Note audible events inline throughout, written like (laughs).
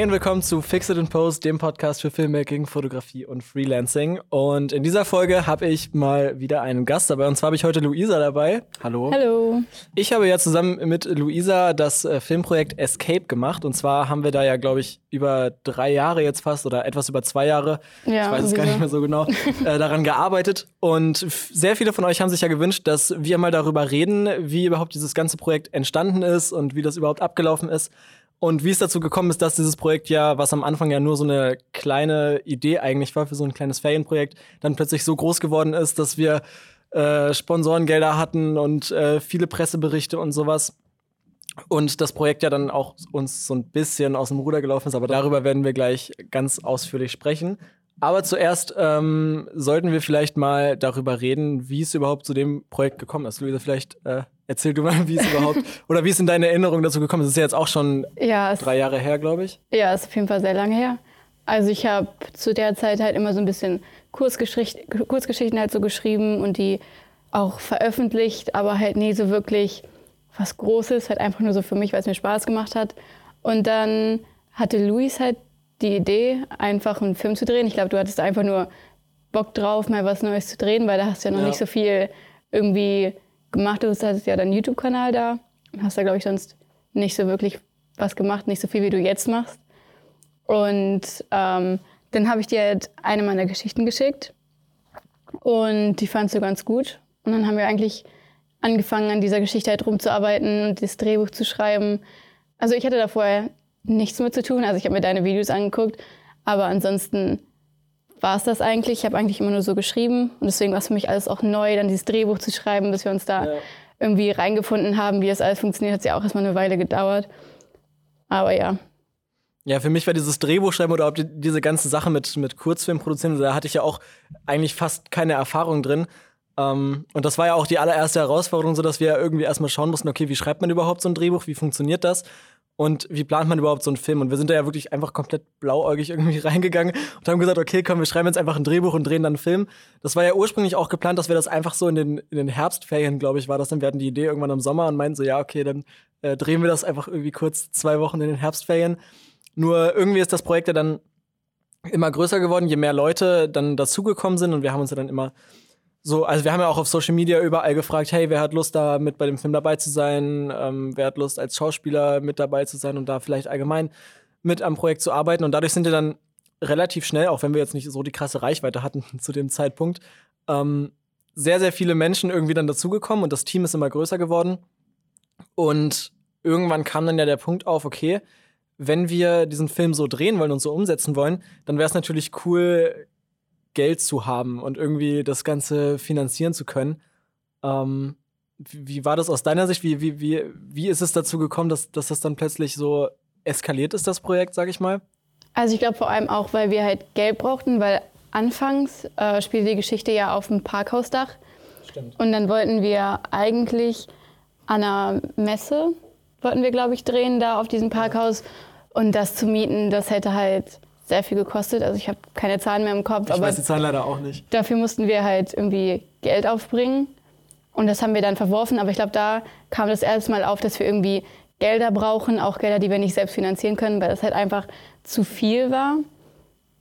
Hey und willkommen zu Fix It and Post, dem Podcast für Filmmaking, Fotografie und Freelancing. Und in dieser Folge habe ich mal wieder einen Gast dabei. Und zwar habe ich heute Luisa dabei. Hallo. Hallo. Ich habe ja zusammen mit Luisa das äh, Filmprojekt Escape gemacht. Und zwar haben wir da ja, glaube ich, über drei Jahre jetzt fast oder etwas über zwei Jahre, ja, ich weiß es gar nicht mehr so genau, (laughs) äh, daran gearbeitet. Und sehr viele von euch haben sich ja gewünscht, dass wir mal darüber reden, wie überhaupt dieses ganze Projekt entstanden ist und wie das überhaupt abgelaufen ist. Und wie es dazu gekommen ist, dass dieses Projekt ja, was am Anfang ja nur so eine kleine Idee eigentlich war für so ein kleines Ferienprojekt, dann plötzlich so groß geworden ist, dass wir äh, Sponsorengelder hatten und äh, viele Presseberichte und sowas. Und das Projekt ja dann auch uns so ein bisschen aus dem Ruder gelaufen ist, aber darüber werden wir gleich ganz ausführlich sprechen. Aber zuerst ähm, sollten wir vielleicht mal darüber reden, wie es überhaupt zu dem Projekt gekommen ist. Luisa, vielleicht äh, erzähl du mal, wie es überhaupt (laughs) oder wie es in deine Erinnerung dazu gekommen ist. Es ist ja jetzt auch schon ja, drei Jahre her, glaube ich. Ja, ist auf jeden Fall sehr lange her. Also ich habe zu der Zeit halt immer so ein bisschen Kurzgeschicht Kurzgeschichten halt so geschrieben und die auch veröffentlicht, aber halt nie so wirklich was Großes, halt einfach nur so für mich, weil es mir Spaß gemacht hat. Und dann hatte Luis halt die Idee, einfach einen Film zu drehen. Ich glaube, du hattest einfach nur Bock drauf, mal was Neues zu drehen, weil da hast du ja noch ja. nicht so viel irgendwie gemacht. Du hattest ja deinen YouTube-Kanal da und hast da, glaube ich, sonst nicht so wirklich was gemacht, nicht so viel, wie du jetzt machst. Und ähm, dann habe ich dir halt eine meiner Geschichten geschickt und die fandst du ganz gut. Und dann haben wir eigentlich angefangen, an dieser Geschichte halt rumzuarbeiten und das Drehbuch zu schreiben. Also ich hatte da vorher nichts mit zu tun. Also ich habe mir deine Videos angeguckt, aber ansonsten war es das eigentlich. Ich habe eigentlich immer nur so geschrieben und deswegen war es für mich alles auch neu, dann dieses Drehbuch zu schreiben, bis wir uns da ja. irgendwie reingefunden haben, wie das alles funktioniert, hat es ja auch erstmal eine Weile gedauert. Aber ja. Ja, für mich war dieses Drehbuchschreiben oder auch die, diese ganze Sache mit, mit Kurzfilm produzieren, da hatte ich ja auch eigentlich fast keine Erfahrung drin. Ähm, und das war ja auch die allererste Herausforderung, so dass wir irgendwie erstmal schauen mussten, okay, wie schreibt man überhaupt so ein Drehbuch, wie funktioniert das? Und wie plant man überhaupt so einen Film? Und wir sind da ja wirklich einfach komplett blauäugig irgendwie (laughs) reingegangen und haben gesagt, okay, komm, wir schreiben jetzt einfach ein Drehbuch und drehen dann einen Film. Das war ja ursprünglich auch geplant, dass wir das einfach so in den, in den Herbstferien, glaube ich, war das dann. Wir hatten die Idee irgendwann im Sommer und meinten so, ja, okay, dann äh, drehen wir das einfach irgendwie kurz zwei Wochen in den Herbstferien. Nur irgendwie ist das Projekt ja dann immer größer geworden, je mehr Leute dann dazugekommen sind und wir haben uns ja dann immer so, also wir haben ja auch auf Social Media überall gefragt, hey, wer hat Lust, da mit bei dem Film dabei zu sein? Ähm, wer hat Lust, als Schauspieler mit dabei zu sein und da vielleicht allgemein mit am Projekt zu arbeiten? Und dadurch sind wir dann relativ schnell, auch wenn wir jetzt nicht so die krasse Reichweite hatten (laughs) zu dem Zeitpunkt, ähm, sehr, sehr viele Menschen irgendwie dann dazugekommen und das Team ist immer größer geworden. Und irgendwann kam dann ja der Punkt auf, okay, wenn wir diesen Film so drehen wollen und so umsetzen wollen, dann wäre es natürlich cool, Geld zu haben und irgendwie das Ganze finanzieren zu können. Ähm, wie, wie, war das aus deiner Sicht? Wie, wie, wie, wie ist es dazu gekommen, dass, dass das dann plötzlich so eskaliert ist, das Projekt, sag ich mal? Also ich glaube vor allem auch, weil wir halt Geld brauchten, weil anfangs äh, spielte die Geschichte ja auf dem Parkhausdach. Stimmt. Und dann wollten wir eigentlich an einer Messe, wollten wir, glaube ich, drehen, da auf diesem Parkhaus. Und das zu mieten, das hätte halt sehr viel gekostet. Also ich habe keine Zahlen mehr im Kopf. Ich aber weiß die Zahlen leider auch nicht. Dafür mussten wir halt irgendwie Geld aufbringen. Und das haben wir dann verworfen. Aber ich glaube, da kam das erste Mal auf, dass wir irgendwie Gelder brauchen, auch Gelder, die wir nicht selbst finanzieren können, weil das halt einfach zu viel war.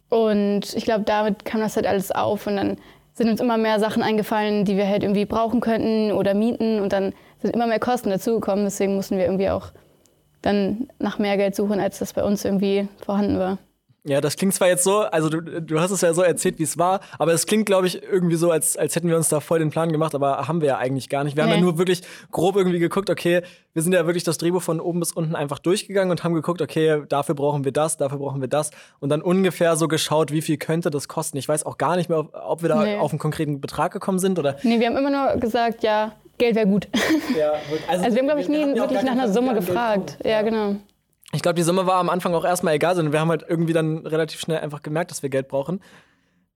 Und ich glaube, damit kam das halt alles auf. Und dann sind uns immer mehr Sachen eingefallen, die wir halt irgendwie brauchen könnten oder mieten. Und dann sind immer mehr Kosten dazugekommen. Deswegen mussten wir irgendwie auch dann nach mehr Geld suchen, als das bei uns irgendwie vorhanden war. Ja, das klingt zwar jetzt so, also du, du hast es ja so erzählt, wie es war, aber es klingt, glaube ich, irgendwie so, als, als hätten wir uns da voll den Plan gemacht, aber haben wir ja eigentlich gar nicht. Wir nee. haben ja nur wirklich grob irgendwie geguckt, okay, wir sind ja wirklich das Drehbuch von oben bis unten einfach durchgegangen und haben geguckt, okay, dafür brauchen wir das, dafür brauchen wir das und dann ungefähr so geschaut, wie viel könnte das kosten. Ich weiß auch gar nicht mehr, ob wir da nee. auf einen konkreten Betrag gekommen sind oder. Nee, wir haben immer nur gesagt, ja, Geld wäre gut. Ja, also, also wir haben, glaube ich, nie wirklich nach einer Summe gefragt. Ja, genau ich glaube, die Summe war am Anfang auch erstmal egal, sondern wir haben halt irgendwie dann relativ schnell einfach gemerkt, dass wir Geld brauchen.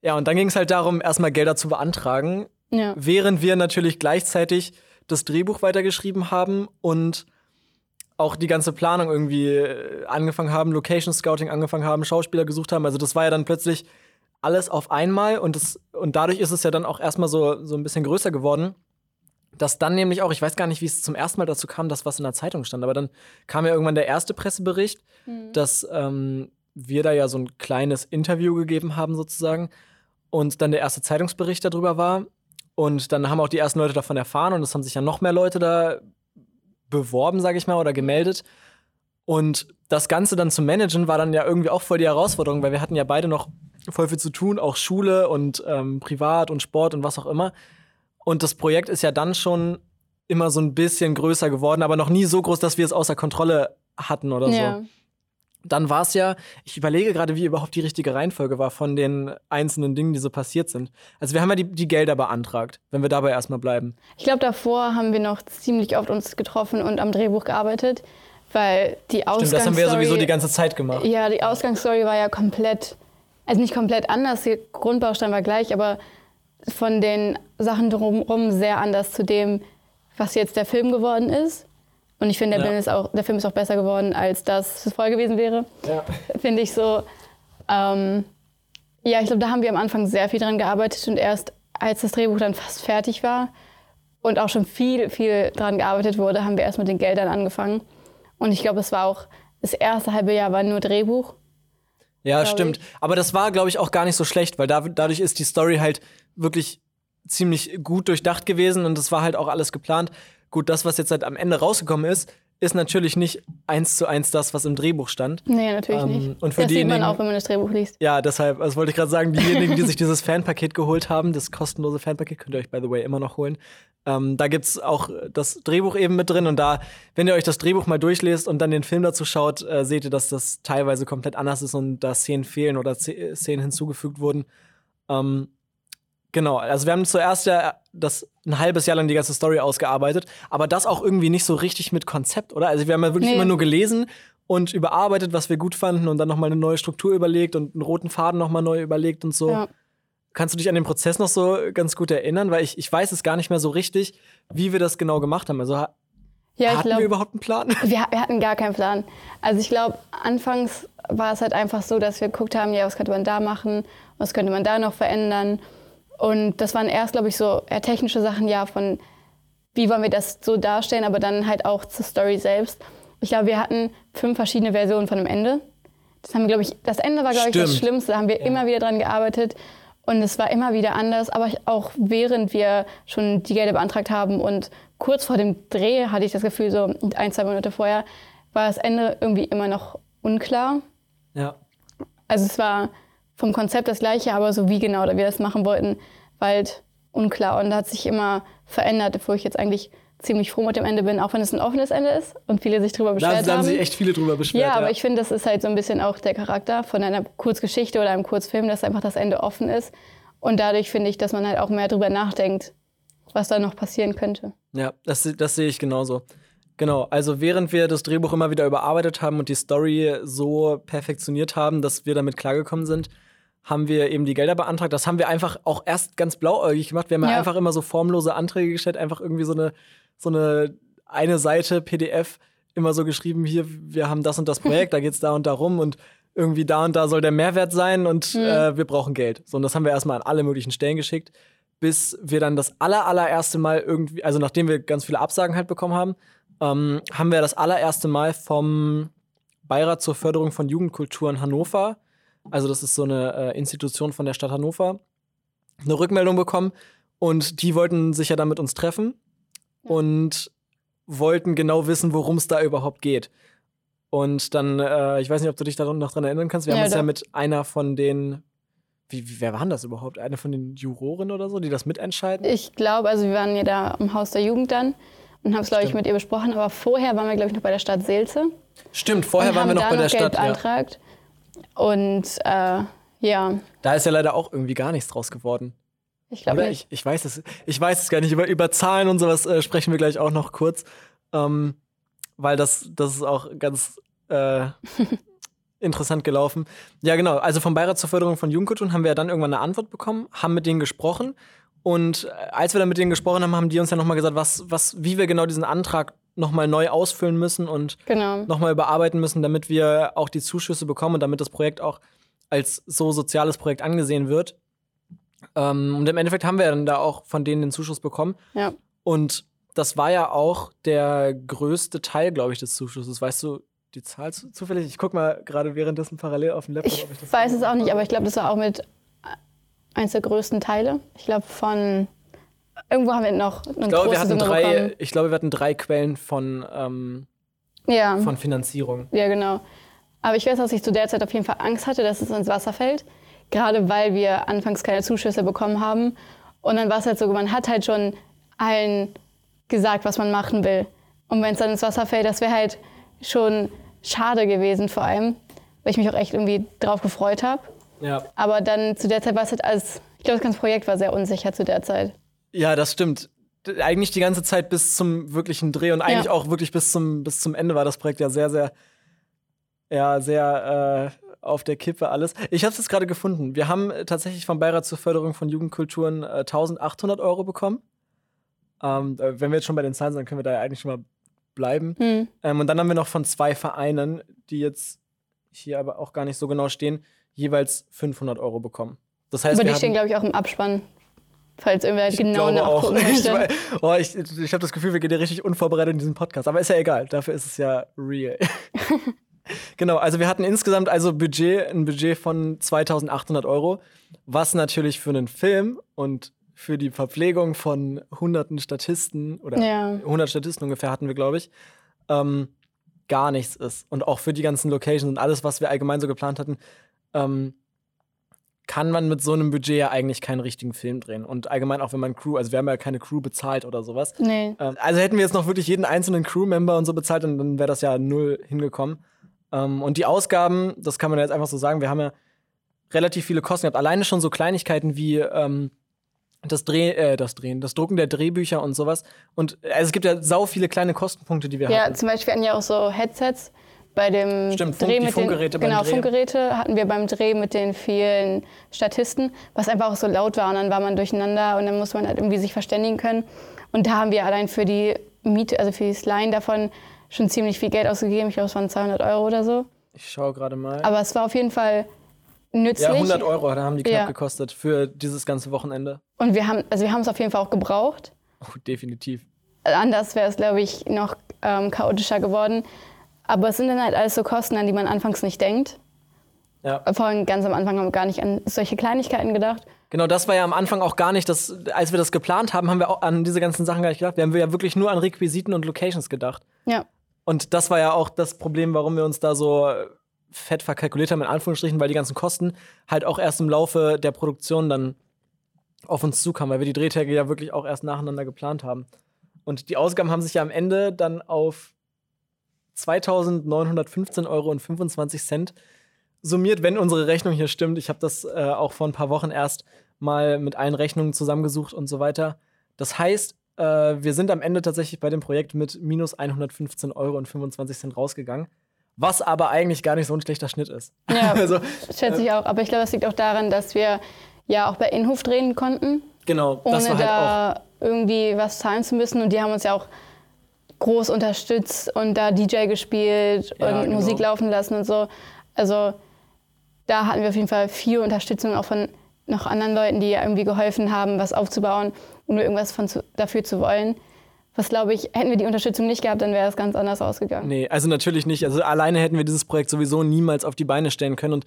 Ja, und dann ging es halt darum, erstmal Gelder zu beantragen, ja. während wir natürlich gleichzeitig das Drehbuch weitergeschrieben haben und auch die ganze Planung irgendwie äh, angefangen haben, Location Scouting angefangen haben, Schauspieler gesucht haben. Also das war ja dann plötzlich alles auf einmal und, das, und dadurch ist es ja dann auch erstmal so, so ein bisschen größer geworden. Dass dann nämlich auch, ich weiß gar nicht, wie es zum ersten Mal dazu kam, dass was in der Zeitung stand, aber dann kam ja irgendwann der erste Pressebericht, mhm. dass ähm, wir da ja so ein kleines Interview gegeben haben sozusagen und dann der erste Zeitungsbericht darüber war und dann haben auch die ersten Leute davon erfahren und es haben sich ja noch mehr Leute da beworben, sage ich mal, oder gemeldet. Und das Ganze dann zu managen war dann ja irgendwie auch voll die Herausforderung, weil wir hatten ja beide noch voll viel zu tun, auch Schule und ähm, Privat und Sport und was auch immer. Und das Projekt ist ja dann schon immer so ein bisschen größer geworden, aber noch nie so groß, dass wir es außer Kontrolle hatten oder ja. so. Dann war es ja, ich überlege gerade, wie überhaupt die richtige Reihenfolge war von den einzelnen Dingen, die so passiert sind. Also wir haben ja die, die Gelder beantragt, wenn wir dabei erstmal bleiben. Ich glaube, davor haben wir noch ziemlich oft uns getroffen und am Drehbuch gearbeitet, weil die Ausgangsstory... Stimmt, das haben wir ja sowieso die ganze Zeit gemacht. Ja, die Ausgangsstory war ja komplett, also nicht komplett anders, der Grundbaustein war gleich, aber von den Sachen drumherum sehr anders zu dem, was jetzt der Film geworden ist. Und ich finde, der, ja. der, Film ist auch besser geworden, als das voll gewesen wäre. Ja. (laughs) Finde ich so. Ähm, ja, ich glaube, da haben wir am Anfang sehr viel dran gearbeitet und erst als das Drehbuch dann fast fertig war und auch schon viel, viel dran gearbeitet wurde, haben wir erst mit den Geldern angefangen. Und ich glaube, es war auch das erste halbe Jahr war nur Drehbuch. Ja, stimmt. Ich. Aber das war, glaube ich, auch gar nicht so schlecht, weil da, dadurch ist die Story halt wirklich ziemlich gut durchdacht gewesen und es war halt auch alles geplant. Gut, das, was jetzt halt am Ende rausgekommen ist, ist natürlich nicht eins zu eins das, was im Drehbuch stand. Nee, natürlich ähm, nicht. Und für das sieht man auch, wenn man das Drehbuch liest. Ja, deshalb, das wollte ich gerade sagen, diejenigen, die sich dieses Fanpaket geholt haben, das kostenlose Fanpaket, könnt ihr euch, by the way, immer noch holen. Ähm, da es auch das Drehbuch eben mit drin und da, wenn ihr euch das Drehbuch mal durchlest und dann den Film dazu schaut, äh, seht ihr, dass das teilweise komplett anders ist und da Szenen fehlen oder Szenen hinzugefügt wurden. Ähm, Genau, also wir haben zuerst ja das ein halbes Jahr lang die ganze Story ausgearbeitet, aber das auch irgendwie nicht so richtig mit Konzept, oder? Also wir haben ja wirklich nee. immer nur gelesen und überarbeitet, was wir gut fanden und dann nochmal eine neue Struktur überlegt und einen roten Faden nochmal neu überlegt und so. Ja. Kannst du dich an den Prozess noch so ganz gut erinnern? Weil ich, ich weiß es gar nicht mehr so richtig, wie wir das genau gemacht haben. Also ja, hatten glaub, wir überhaupt einen Plan? (laughs) Wir, wir hatten gar keinen Plan. Also ich glaube, anfangs war es halt einfach so, dass wir geguckt haben, ja, was könnte man da machen, was könnte man da noch verändern. Und das waren erst, glaube ich, so eher technische Sachen, ja, von wie wollen wir das so darstellen, aber dann halt auch zur Story selbst. Ich glaube, wir hatten fünf verschiedene Versionen von dem Ende. Das haben glaube ich, das Ende war, glaube ich, das Schlimmste. Da haben wir ja. immer wieder dran gearbeitet. Und es war immer wieder anders, aber auch während wir schon die Gelder beantragt haben und kurz vor dem Dreh hatte ich das Gefühl, so ein, zwei Monate vorher, war das Ende irgendwie immer noch unklar. Ja. Also es war vom Konzept das gleiche, aber so wie genau wir das machen wollten, war halt unklar. Und da hat sich immer verändert, bevor ich jetzt eigentlich ziemlich froh mit dem Ende bin, auch wenn es ein offenes Ende ist und viele sich darüber beschwert haben. Da haben sich echt viele drüber beschwert. Ja, ja. aber ich finde, das ist halt so ein bisschen auch der Charakter von einer Kurzgeschichte oder einem Kurzfilm, dass einfach das Ende offen ist. Und dadurch finde ich, dass man halt auch mehr darüber nachdenkt, was da noch passieren könnte. Ja, das, das sehe ich genauso. Genau, also während wir das Drehbuch immer wieder überarbeitet haben und die Story so perfektioniert haben, dass wir damit klargekommen sind, haben wir eben die Gelder beantragt. Das haben wir einfach auch erst ganz blauäugig gemacht. Wir haben ja. einfach immer so formlose Anträge gestellt, einfach irgendwie so eine, so eine eine Seite PDF immer so geschrieben, hier, wir haben das und das Projekt, da geht es da und darum und irgendwie da und da soll der Mehrwert sein und mhm. äh, wir brauchen Geld. So, und das haben wir erstmal an alle möglichen Stellen geschickt, bis wir dann das aller, allererste Mal irgendwie, also nachdem wir ganz viele Absagen halt bekommen haben, ähm, haben wir das allererste Mal vom Beirat zur Förderung von Jugendkultur in Hannover, also das ist so eine äh, Institution von der Stadt Hannover, eine Rückmeldung bekommen und die wollten sich ja dann mit uns treffen und wollten genau wissen, worum es da überhaupt geht. Und dann, äh, ich weiß nicht, ob du dich da noch dran erinnern kannst, wir ja, haben uns ja mit einer von den wie, wie, wer waren das überhaupt? Eine von den Juroren oder so, die das mitentscheiden? Ich glaube, also wir waren ja da im Haus der Jugend dann und haben es, glaube ich, mit ihr besprochen. Aber vorher waren wir, glaube ich, noch bei der Stadt Seelze. Stimmt, vorher waren wir noch bei der Stadt. Beantragt. Ja. Und äh, ja. Da ist ja leider auch irgendwie gar nichts draus geworden. Ich glaube nicht. Ich, ich, weiß es, ich weiß es gar nicht. Über, über Zahlen und sowas äh, sprechen wir gleich auch noch kurz. Ähm, weil das, das ist auch ganz äh, (laughs) interessant gelaufen. Ja, genau. Also vom Beirat zur Förderung von Jugendkultur haben wir ja dann irgendwann eine Antwort bekommen, haben mit denen gesprochen und äh, als wir dann mit denen gesprochen haben, haben die uns ja nochmal gesagt, was, was, wie wir genau diesen Antrag nochmal neu ausfüllen müssen und genau. nochmal überarbeiten müssen, damit wir auch die Zuschüsse bekommen und damit das Projekt auch als so soziales Projekt angesehen wird. Ähm, und im Endeffekt haben wir dann da auch von denen den Zuschuss bekommen. Ja. Und das war ja auch der größte Teil, glaube ich, des Zuschusses. Weißt du die Zahl zu, zufällig? Ich gucke mal gerade währenddessen parallel auf dem Laptop. Ich, ich weiß es auch nicht, aber ich glaube, das war auch mit eins der größten Teile. Ich glaube, von irgendwo haben wir noch eine ich glaube, wir hatten drei, Ich glaube, wir hatten drei Quellen von, ähm, ja. von Finanzierung. Ja, genau. Aber ich weiß, dass ich zu der Zeit auf jeden Fall Angst hatte, dass es ins Wasser fällt. Gerade weil wir anfangs keine Zuschüsse bekommen haben. Und dann war es halt so, man hat halt schon allen gesagt, was man machen will. Und wenn es dann ins Wasser fällt, das wäre halt schon schade gewesen vor allem, weil ich mich auch echt irgendwie drauf gefreut habe. Ja. Aber dann zu der Zeit war es halt alles, ich glaube, das ganze Projekt war sehr unsicher zu der Zeit. Ja, das stimmt. Eigentlich die ganze Zeit bis zum wirklichen Dreh und eigentlich ja. auch wirklich bis zum, bis zum Ende war das Projekt ja sehr, sehr, ja, sehr äh, auf der Kippe alles. Ich habe es jetzt gerade gefunden. Wir haben tatsächlich vom Beirat zur Förderung von Jugendkulturen äh, 1800 Euro bekommen. Ähm, äh, wenn wir jetzt schon bei den Zahlen sind, können wir da ja eigentlich schon mal bleiben. Hm. Ähm, und dann haben wir noch von zwei Vereinen, die jetzt hier aber auch gar nicht so genau stehen, jeweils 500 Euro bekommen. Das heißt, aber die stehen, glaube ich, auch im Abspann. Falls irgendwer ich genau nachgucken (laughs) auch. möchte. Ich, oh, ich, ich habe das Gefühl, wir gehen ja richtig unvorbereitet in diesen Podcast. Aber ist ja egal, dafür ist es ja real. (laughs) genau, also wir hatten insgesamt also Budget, ein Budget von 2800 Euro, was natürlich für einen Film und für die Verpflegung von hunderten Statisten oder ja. 100 Statisten ungefähr hatten wir, glaube ich, ähm, gar nichts ist. Und auch für die ganzen Locations und alles, was wir allgemein so geplant hatten, ähm, kann man mit so einem Budget ja eigentlich keinen richtigen Film drehen. Und allgemein auch wenn man Crew, also wir haben ja keine Crew bezahlt oder sowas. Nee. Ähm, also hätten wir jetzt noch wirklich jeden einzelnen Crewmember und so bezahlt, dann, dann wäre das ja null hingekommen. Ähm, und die Ausgaben, das kann man jetzt einfach so sagen, wir haben ja relativ viele Kosten gehabt. Alleine schon so Kleinigkeiten wie ähm, das Dreh, äh, das Drehen, das Drucken der Drehbücher und sowas. Und also es gibt ja sau viele kleine Kostenpunkte, die wir ja, hatten. Ja, zum Beispiel hatten ja auch so Headsets bei dem Stimmt, Dreh Funk, mit Funkgeräte den, genau, Funkgeräte hatten wir beim Dreh mit den vielen Statisten, was einfach auch so laut war und dann war man durcheinander und dann muss man halt irgendwie sich verständigen können. Und da haben wir allein für die Miete, also für das Line davon schon ziemlich viel Geld ausgegeben. Ich glaube, es waren 200 Euro oder so. Ich schaue gerade mal. Aber es war auf jeden Fall nützlich. Ja, 100 Euro da haben die knapp ja. gekostet für dieses ganze Wochenende. Und wir haben, also wir haben es auf jeden Fall auch gebraucht. Oh, definitiv. Anders wäre es, glaube ich, noch ähm, chaotischer geworden. Aber es sind dann halt alles so Kosten, an die man anfangs nicht denkt. Ja. Vor allem ganz am Anfang haben wir gar nicht an solche Kleinigkeiten gedacht. Genau, das war ja am Anfang auch gar nicht, das, als wir das geplant haben, haben wir auch an diese ganzen Sachen gar nicht gedacht. Wir haben ja wirklich nur an Requisiten und Locations gedacht. Ja. Und das war ja auch das Problem, warum wir uns da so fett verkalkuliert haben, in Anführungsstrichen, weil die ganzen Kosten halt auch erst im Laufe der Produktion dann auf uns zukamen, weil wir die Drehtage ja wirklich auch erst nacheinander geplant haben. Und die Ausgaben haben sich ja am Ende dann auf 2.915 Euro und 25 Cent summiert, wenn unsere Rechnung hier stimmt. Ich habe das äh, auch vor ein paar Wochen erst mal mit allen Rechnungen zusammengesucht und so weiter. Das heißt, äh, wir sind am Ende tatsächlich bei dem Projekt mit minus 115 Euro und 25 Cent rausgegangen. Was aber eigentlich gar nicht so ein schlechter Schnitt ist. Ja, (laughs) also, schätze ich auch. Aber ich glaube, das liegt auch daran, dass wir ja auch bei Inhof drehen konnten. Genau, ohne das war halt da auch irgendwie was zahlen zu müssen. Und die haben uns ja auch groß unterstützt und da DJ gespielt ja, und genau. Musik laufen lassen und so. Also da hatten wir auf jeden Fall viel Unterstützung auch von noch anderen Leuten, die irgendwie geholfen haben, was aufzubauen und nur irgendwas von zu, dafür zu wollen. Was glaube ich, hätten wir die Unterstützung nicht gehabt, dann wäre es ganz anders ausgegangen. Nee, also natürlich nicht. Also alleine hätten wir dieses Projekt sowieso niemals auf die Beine stellen können. Und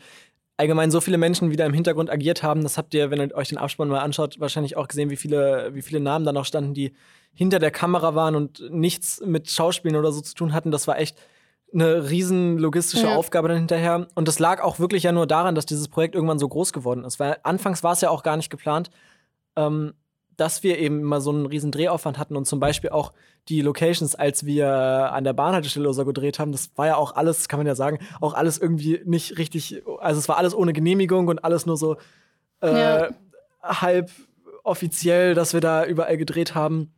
allgemein so viele Menschen wieder im Hintergrund agiert haben, das habt ihr, wenn ihr euch den Abspann mal anschaut, wahrscheinlich auch gesehen, wie viele, wie viele Namen da noch standen, die hinter der Kamera waren und nichts mit Schauspielen oder so zu tun hatten. Das war echt eine riesen logistische ja. Aufgabe dann hinterher. Und das lag auch wirklich ja nur daran, dass dieses Projekt irgendwann so groß geworden ist. Weil anfangs war es ja auch gar nicht geplant, ähm, dass wir eben immer so einen riesen Drehaufwand hatten und zum Beispiel auch die Locations, als wir an der Bahnhaltestelle oder so gedreht haben, das war ja auch alles, kann man ja sagen, auch alles irgendwie nicht richtig, also es war alles ohne Genehmigung und alles nur so äh, ja. halb offiziell, dass wir da überall gedreht haben.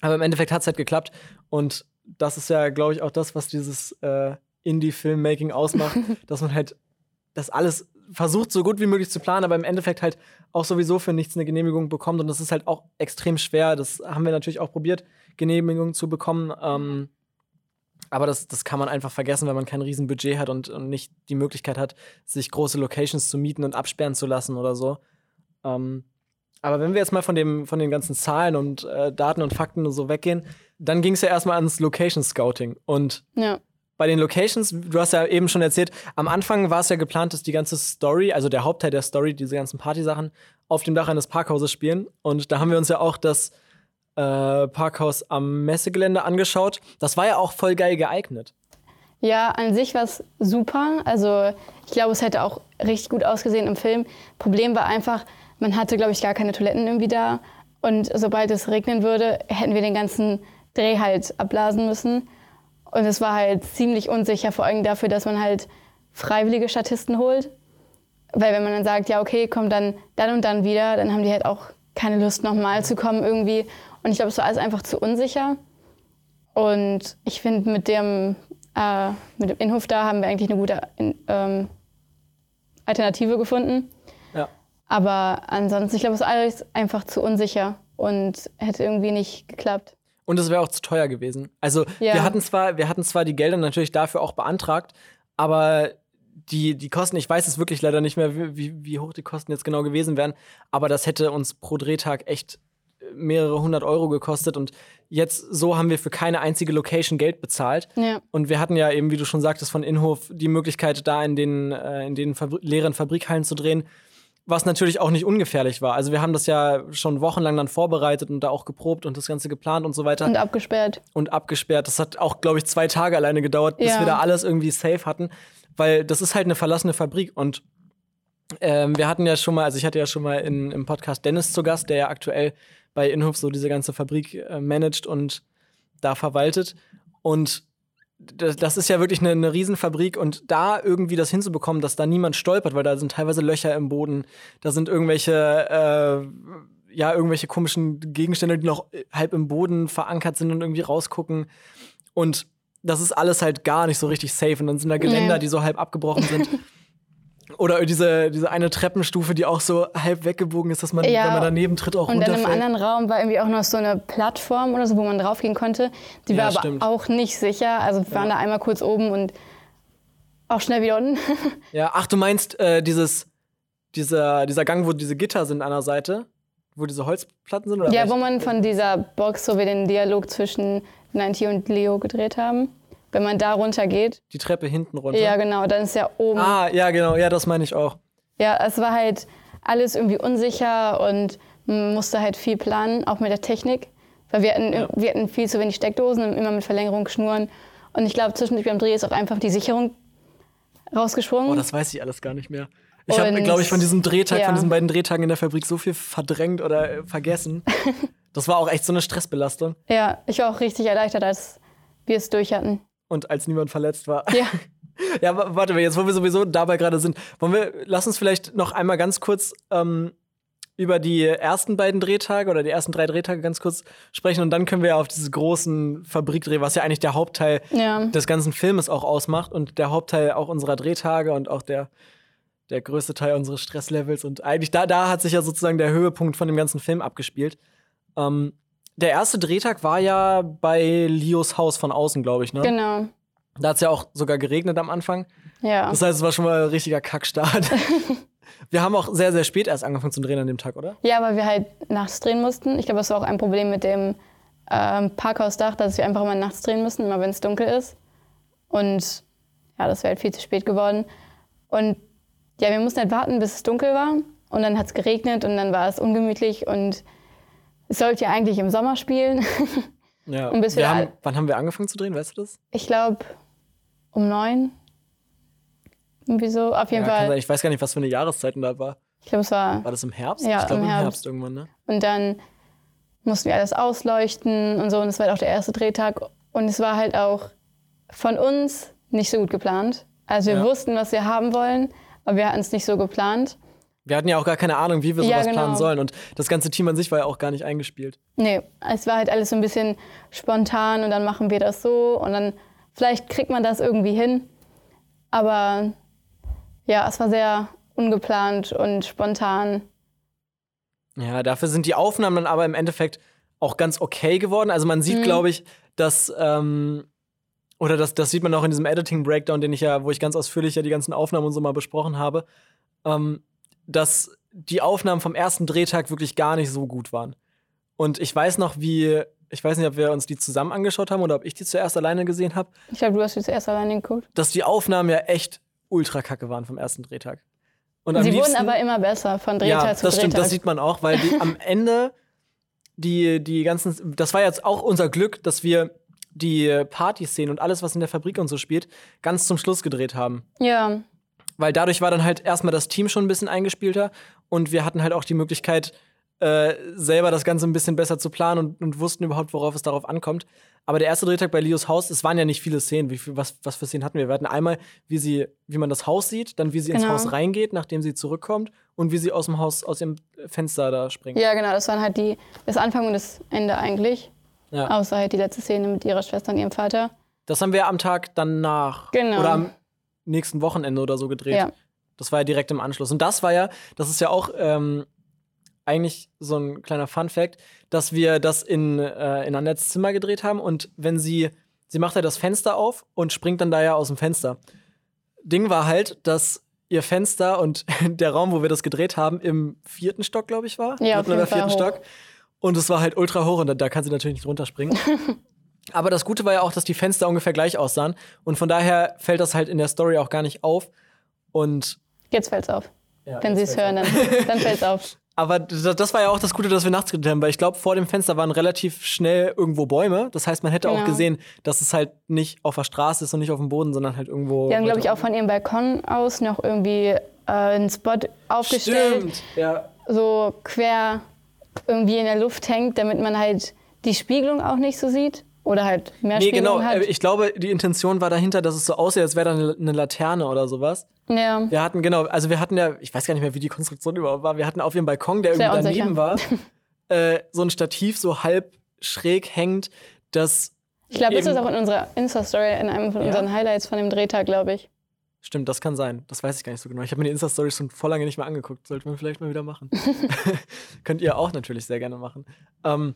Aber im Endeffekt hat es halt geklappt. Und das ist ja, glaube ich, auch das, was dieses äh, Indie-Filmmaking ausmacht, (laughs) dass man halt das alles versucht, so gut wie möglich zu planen, aber im Endeffekt halt auch sowieso für nichts eine Genehmigung bekommt. Und das ist halt auch extrem schwer. Das haben wir natürlich auch probiert, Genehmigungen zu bekommen. Ähm, aber das, das kann man einfach vergessen, wenn man kein Riesenbudget hat und, und nicht die Möglichkeit hat, sich große Locations zu mieten und absperren zu lassen oder so. Ähm, aber wenn wir jetzt mal von, dem, von den ganzen Zahlen und äh, Daten und Fakten und so weggehen, dann ging es ja erstmal ans Location Scouting. Und Ja. Bei den Locations, du hast ja eben schon erzählt, am Anfang war es ja geplant, dass die ganze Story, also der Hauptteil der Story, diese ganzen Partysachen, auf dem Dach eines Parkhauses spielen. Und da haben wir uns ja auch das äh, Parkhaus am Messegelände angeschaut. Das war ja auch voll geil geeignet. Ja, an sich war es super. Also ich glaube, es hätte auch richtig gut ausgesehen im Film. Problem war einfach, man hatte, glaube ich, gar keine Toiletten irgendwie da. Und sobald es regnen würde, hätten wir den ganzen Dreh halt abblasen müssen. Und es war halt ziemlich unsicher, vor allem dafür, dass man halt freiwillige Statisten holt. Weil wenn man dann sagt, ja, okay, komm dann dann und dann wieder, dann haben die halt auch keine Lust, nochmal zu kommen irgendwie. Und ich glaube, es war alles einfach zu unsicher. Und ich finde, mit dem, äh, mit dem Innenhof da haben wir eigentlich eine gute ähm, Alternative gefunden. Ja. Aber ansonsten, ich glaube, es ist alles einfach zu unsicher und hätte irgendwie nicht geklappt. Und es wäre auch zu teuer gewesen. Also Ja. wir hatten zwar, wir hatten zwar die Gelder natürlich dafür auch beantragt, aber die, die Kosten, ich weiß es wirklich leider nicht mehr, wie, wie- hoch die Kosten jetzt genau gewesen wären, aber das hätte uns pro Drehtag echt mehrere hundert Euro gekostet und jetzt so haben wir für keine einzige Location Geld bezahlt. Ja. Und wir hatten ja eben, wie du schon sagtest, von Inhof die Möglichkeit, da in den, äh, in den Fabri leeren Fabrikhallen zu drehen, was natürlich auch nicht ungefährlich war. Also wir haben das ja schon wochenlang dann vorbereitet und da auch geprobt und das Ganze geplant und so weiter Und abgesperrt. und abgesperrt. Das hat auch, glaube ich, zwei Tage alleine gedauert, bis Ja. wir da alles irgendwie safe hatten, weil das ist halt eine verlassene Fabrik und ähm, wir hatten ja schon mal, also ich hatte ja schon mal in, im Podcast Dennis zu Gast, der ja aktuell bei Inhof so diese ganze Fabrik äh, managt und da verwaltet. Und das, das ist ja wirklich eine, eine Riesenfabrik und da irgendwie das hinzubekommen, dass da niemand stolpert, weil da sind teilweise Löcher im Boden, da sind irgendwelche, äh, ja, irgendwelche komischen Gegenstände, die noch halb im Boden verankert sind und irgendwie rausgucken. Und das ist alles halt gar nicht so richtig safe. Und dann sind da Geländer, Nee. die so halb abgebrochen sind. (laughs) Oder diese, diese eine Treppenstufe, die auch so halb weggebogen ist, dass man, Ja. wenn man daneben tritt, auch Und dann im anderen Raum war irgendwie auch noch so eine Plattform oder so, wo man draufgehen konnte. Die Ja, war aber stimmt. auch nicht sicher. Also wir waren da einmal kurz oben und auch schnell wieder unten. (laughs) Ja, ach, du meinst äh, dieses, dieser, dieser Gang, wo diese Gitter sind an der Seite? Wo diese Holzplatten sind? Oder ja, wo man von dieser Box, so wie den Dialog zwischen Nanti und Leo gedreht haben. Wenn man da runter geht. Die Treppe hinten runter. Ja, genau, dann ist ja oben. Ah, ja, genau, ja, das meine ich auch. Ja, es war halt alles irgendwie unsicher und man musste halt viel planen, auch mit der Technik. Weil wir hatten, Ja. wir hatten viel zu wenig Steckdosen und immer mit Verlängerungsschnuren. Und ich glaube, zwischendurch beim Dreh ist auch einfach die Sicherung rausgesprungen. Oh, das weiß ich alles gar nicht mehr. Ich habe, glaube ich, von diesem Drehtag, ja. von diesen beiden Drehtagen in der Fabrik so viel verdrängt oder äh, vergessen. (laughs) das war auch echt so eine Stressbelastung. ja, ich war auch richtig erleichtert, als wir es durch hatten. Und als niemand verletzt war. Ja, (laughs) Ja, wa- warte, jetzt wo wir sowieso dabei gerade sind, wollen wir, lass uns vielleicht noch einmal ganz kurz ähm, über die ersten beiden Drehtage oder die ersten drei Drehtage ganz kurz sprechen und dann können wir ja auf dieses großen Fabrikdreh, was ja eigentlich der Hauptteil ja. des ganzen Filmes auch ausmacht und der Hauptteil auch unserer Drehtage und auch der, der größte Teil unseres Stresslevels und eigentlich da, da hat sich ja sozusagen der Höhepunkt von dem ganzen Film abgespielt. Ähm, der erste Drehtag war ja bei Leos Haus von außen, glaube ich, ne? Genau. Da hat es ja auch sogar geregnet am Anfang. Ja. Das heißt, es war schon mal ein richtiger Kackstart. (laughs) Wir haben auch sehr, sehr spät erst angefangen zu drehen an dem Tag, oder? ja, weil wir halt nachts drehen mussten. Ich glaube, das war auch ein Problem mit dem ähm, Parkhausdach, dass wir einfach immer nachts drehen müssen, immer wenn es dunkel ist. Und ja, das wäre halt viel zu spät geworden. Und ja, wir mussten halt warten, bis es dunkel war. Und dann hat es geregnet und dann war es ungemütlich. Und sollte ja eigentlich im Sommer spielen. Ja. Und bis wir wir haben, wann haben wir angefangen zu drehen, weißt du das? Ich glaube, um neun. Irgendwie so, auf jeden Ja, kann sein. Fall. Ich weiß gar nicht, was für eine Jahreszeit da war. Ich glaube, es war War das im Herbst? Ja, ich glaube im im Herbst. Herbst. irgendwann, ne? Und dann mussten wir alles ausleuchten und so. Und es war halt auch der erste Drehtag. Und es war halt auch von uns nicht so gut geplant. Also wir Ja. wussten, was wir haben wollen, aber wir hatten es nicht so geplant. Wir hatten ja auch gar keine Ahnung, wie wir Ja, sowas genau. planen sollen. Und das ganze Team an sich war ja auch gar nicht eingespielt. Nee, es war halt alles so ein bisschen spontan und dann machen wir das so und dann vielleicht kriegt man das irgendwie hin. Aber ja, es war sehr ungeplant und spontan. Ja, dafür sind die Aufnahmen dann aber im Endeffekt auch ganz okay geworden. Also man sieht, Mhm. glaube ich, dass ähm, oder das, das sieht man auch in diesem Editing Breakdown, den ich ja, wo ich ganz ausführlich ja die ganzen Aufnahmen und so mal besprochen habe, ähm, dass die Aufnahmen vom ersten Drehtag wirklich gar nicht so gut waren. Und ich weiß noch, wie, ich weiß nicht, ob wir uns die zusammen angeschaut haben oder ob ich die zuerst alleine gesehen habe, Ich glaube, du hast die zuerst alleine geguckt. dass die Aufnahmen ja echt ultra kacke waren vom ersten Drehtag. Und Sie liebsten- wurden aber immer besser von Drehtag ja, zu das stimmt, Drehtag. das sieht man auch, weil die, (laughs) am Ende die, die ganzen, das war jetzt auch unser Glück, dass wir die Partyszenen und alles, was in der Fabrik und so spielt, ganz zum Schluss gedreht haben. ja, Weil dadurch war dann halt erstmal das Team schon ein bisschen eingespielter und wir hatten halt auch die Möglichkeit, äh, selber das Ganze ein bisschen besser zu planen und, und wussten überhaupt, worauf es darauf ankommt. Aber der erste Drehtag bei Leos Haus, es waren ja nicht viele Szenen. Wie was, was für Szenen hatten wir? Wir hatten einmal, wie sie, wie man das Haus sieht, dann wie sie ins Genau. Haus reingeht, nachdem sie zurückkommt und wie sie aus dem Haus, aus dem Fenster da springt. ja, genau. Das waren halt die, das Anfang und das Ende eigentlich. Ja. Außer halt die letzte Szene mit ihrer Schwester und ihrem Vater. Das haben wir am Tag danach Genau. oder am nächsten Wochenende oder so gedreht. Ja. Das war ja direkt im Anschluss. Und das war ja, das ist ja auch ähm, eigentlich so ein kleiner Fun-Fact, dass wir das in, äh, in Annettes Zimmer gedreht haben und wenn sie, sie macht ja das Fenster auf und springt dann da ja aus dem Fenster. Ding war halt, dass ihr Fenster und (laughs) der Raum, wo wir das gedreht haben, im vierten Stock, glaube ich, war. Ja, auf Dritten oder jeden Fall vierten hoch. Stock. Und es war halt ultra hoch und da, da kann sie natürlich nicht runterspringen. (laughs) Aber das Gute war ja auch, dass die Fenster ungefähr gleich aussahen. Und von daher fällt das halt in der Story auch gar nicht auf. Und Jetzt fällt's auf. ja, Wenn sie es hören, dann, dann fällt's auf. (laughs) Aber das, war ja auch das Gute, dass wir nachts gedreht haben, weil ich glaube, vor dem Fenster waren relativ schnell irgendwo Bäume. Das heißt, man hätte auch Genau. gesehen, dass es halt nicht auf der Straße ist und nicht auf dem Boden, sondern halt irgendwo. Die haben, glaube ich, auch von ihrem Balkon aus noch irgendwie äh, einen Spot aufgestellt, Stimmt, ja. so quer irgendwie in der Luft hängt, damit man halt die Spiegelung auch nicht so sieht. Oder halt mehr Nee, Spiegelung genau. äh, Ich glaube, die Intention war dahinter, dass es so aussieht, als wäre da eine, Laterne oder sowas. ja. Wir hatten, genau, also wir hatten ja, ich weiß gar nicht mehr, wie die Konstruktion überhaupt war. Wir hatten auf ihrem Balkon, der Sehr irgendwie unsicher. daneben war, (laughs) äh, so ein Stativ so halb schräg hängt, das. Ich glaube, das ist auch in unserer Insta-Story, in einem von Ja? unseren Highlights von dem Drehtag, glaube ich. Stimmt, das kann sein. Das weiß ich gar nicht so genau. Ich habe mir die Insta-Stories schon vor lange nicht mehr angeguckt. Sollte man vielleicht mal wieder machen. (laughs) (laughs) Könnt ihr auch natürlich sehr gerne machen. Ähm,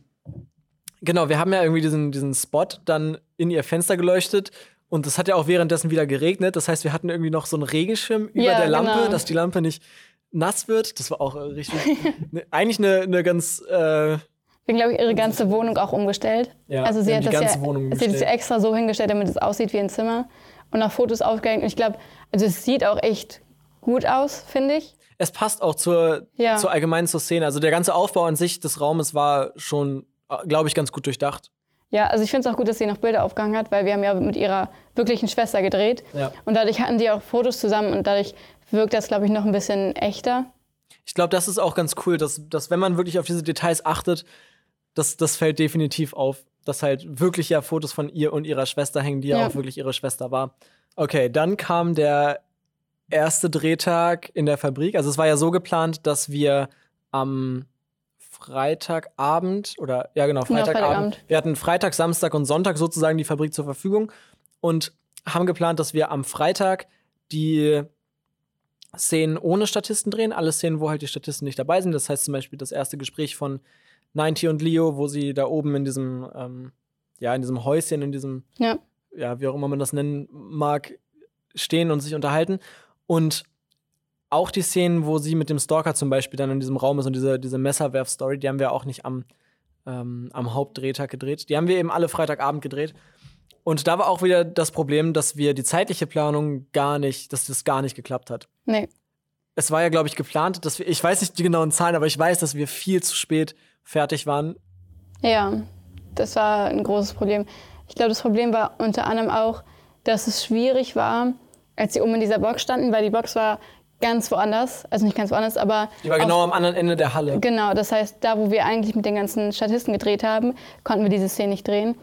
genau, wir haben ja irgendwie diesen, diesen Spot dann in ihr Fenster geleuchtet. Und es hat ja auch währenddessen wieder geregnet. Das heißt, wir hatten irgendwie noch so einen Regenschirm über Ja, der Lampe, genau. dass die Lampe nicht nass wird. Das war auch äh, richtig. (laughs) ne, eigentlich eine, eine ganz. Äh, Deswegen glaube ich, ihre ganze Wohnung auch umgestellt. Ja, also sie wir hat haben das ja, Wohnung sie hat ja extra so hingestellt, damit es aussieht wie ein Zimmer. Und auch Fotos aufgehängt. Und ich glaube, also es sieht auch echt gut aus, finde ich. es passt auch zur, Ja. zur allgemeinen zur Szene. Also der ganze Aufbau an sich des Raumes war schon, glaube ich, ganz gut durchdacht. Ja, also ich finde es auch gut, dass sie noch Bilder aufgehangen hat, weil wir haben ja mit ihrer wirklichen Schwester gedreht. Ja. Und dadurch hatten die auch Fotos zusammen und dadurch wirkt das, glaube ich, noch ein bisschen echter. Ich glaube, das ist auch ganz cool, dass, dass wenn man wirklich auf diese Details achtet, das, das fällt definitiv auf, dass halt wirklich ja Fotos von ihr und ihrer Schwester hängen, die ja, Ja. auch wirklich ihre Schwester war. Okay, dann kam der erste Drehtag in der Fabrik. Also es war ja so geplant, dass wir am Freitagabend oder ja genau, Genau, Freitagabend. Freitagabend. Wir hatten Freitag, Samstag und Sonntag sozusagen die Fabrik zur Verfügung und haben geplant, dass wir am Freitag die Szenen ohne Statisten drehen, alle Szenen, wo halt die Statisten nicht dabei sind. Das heißt zum Beispiel das erste Gespräch von 90 und Leo, wo sie da oben in diesem, ähm, ja, in diesem Häuschen, in diesem, Ja. ja, wie auch immer man das nennen mag, stehen und sich unterhalten. Und auch die Szenen, wo sie mit dem Stalker zum Beispiel dann in diesem Raum ist und diese, diese Messerwerf-Story, die haben wir auch nicht am, ähm, am Hauptdrehtag gedreht. Die haben wir eben alle Freitagabend gedreht. Und da war auch wieder das Problem, dass wir die zeitliche Planung gar nicht, dass das gar nicht geklappt hat. Nee. Es war ja, glaube ich, geplant, dass wir, ich weiß nicht die genauen Zahlen, aber ich weiß, dass wir viel zu spät fertig waren. Ja, das war ein großes Problem. Ich glaube, das Problem war unter anderem auch, dass es schwierig war, als sie oben in dieser Box standen, weil die Box war ganz woanders. Also nicht ganz woanders, aber. Die war genau am anderen Ende der Halle. Genau, das heißt, da wo wir eigentlich mit den ganzen Statisten gedreht haben, konnten wir diese Szene nicht drehen.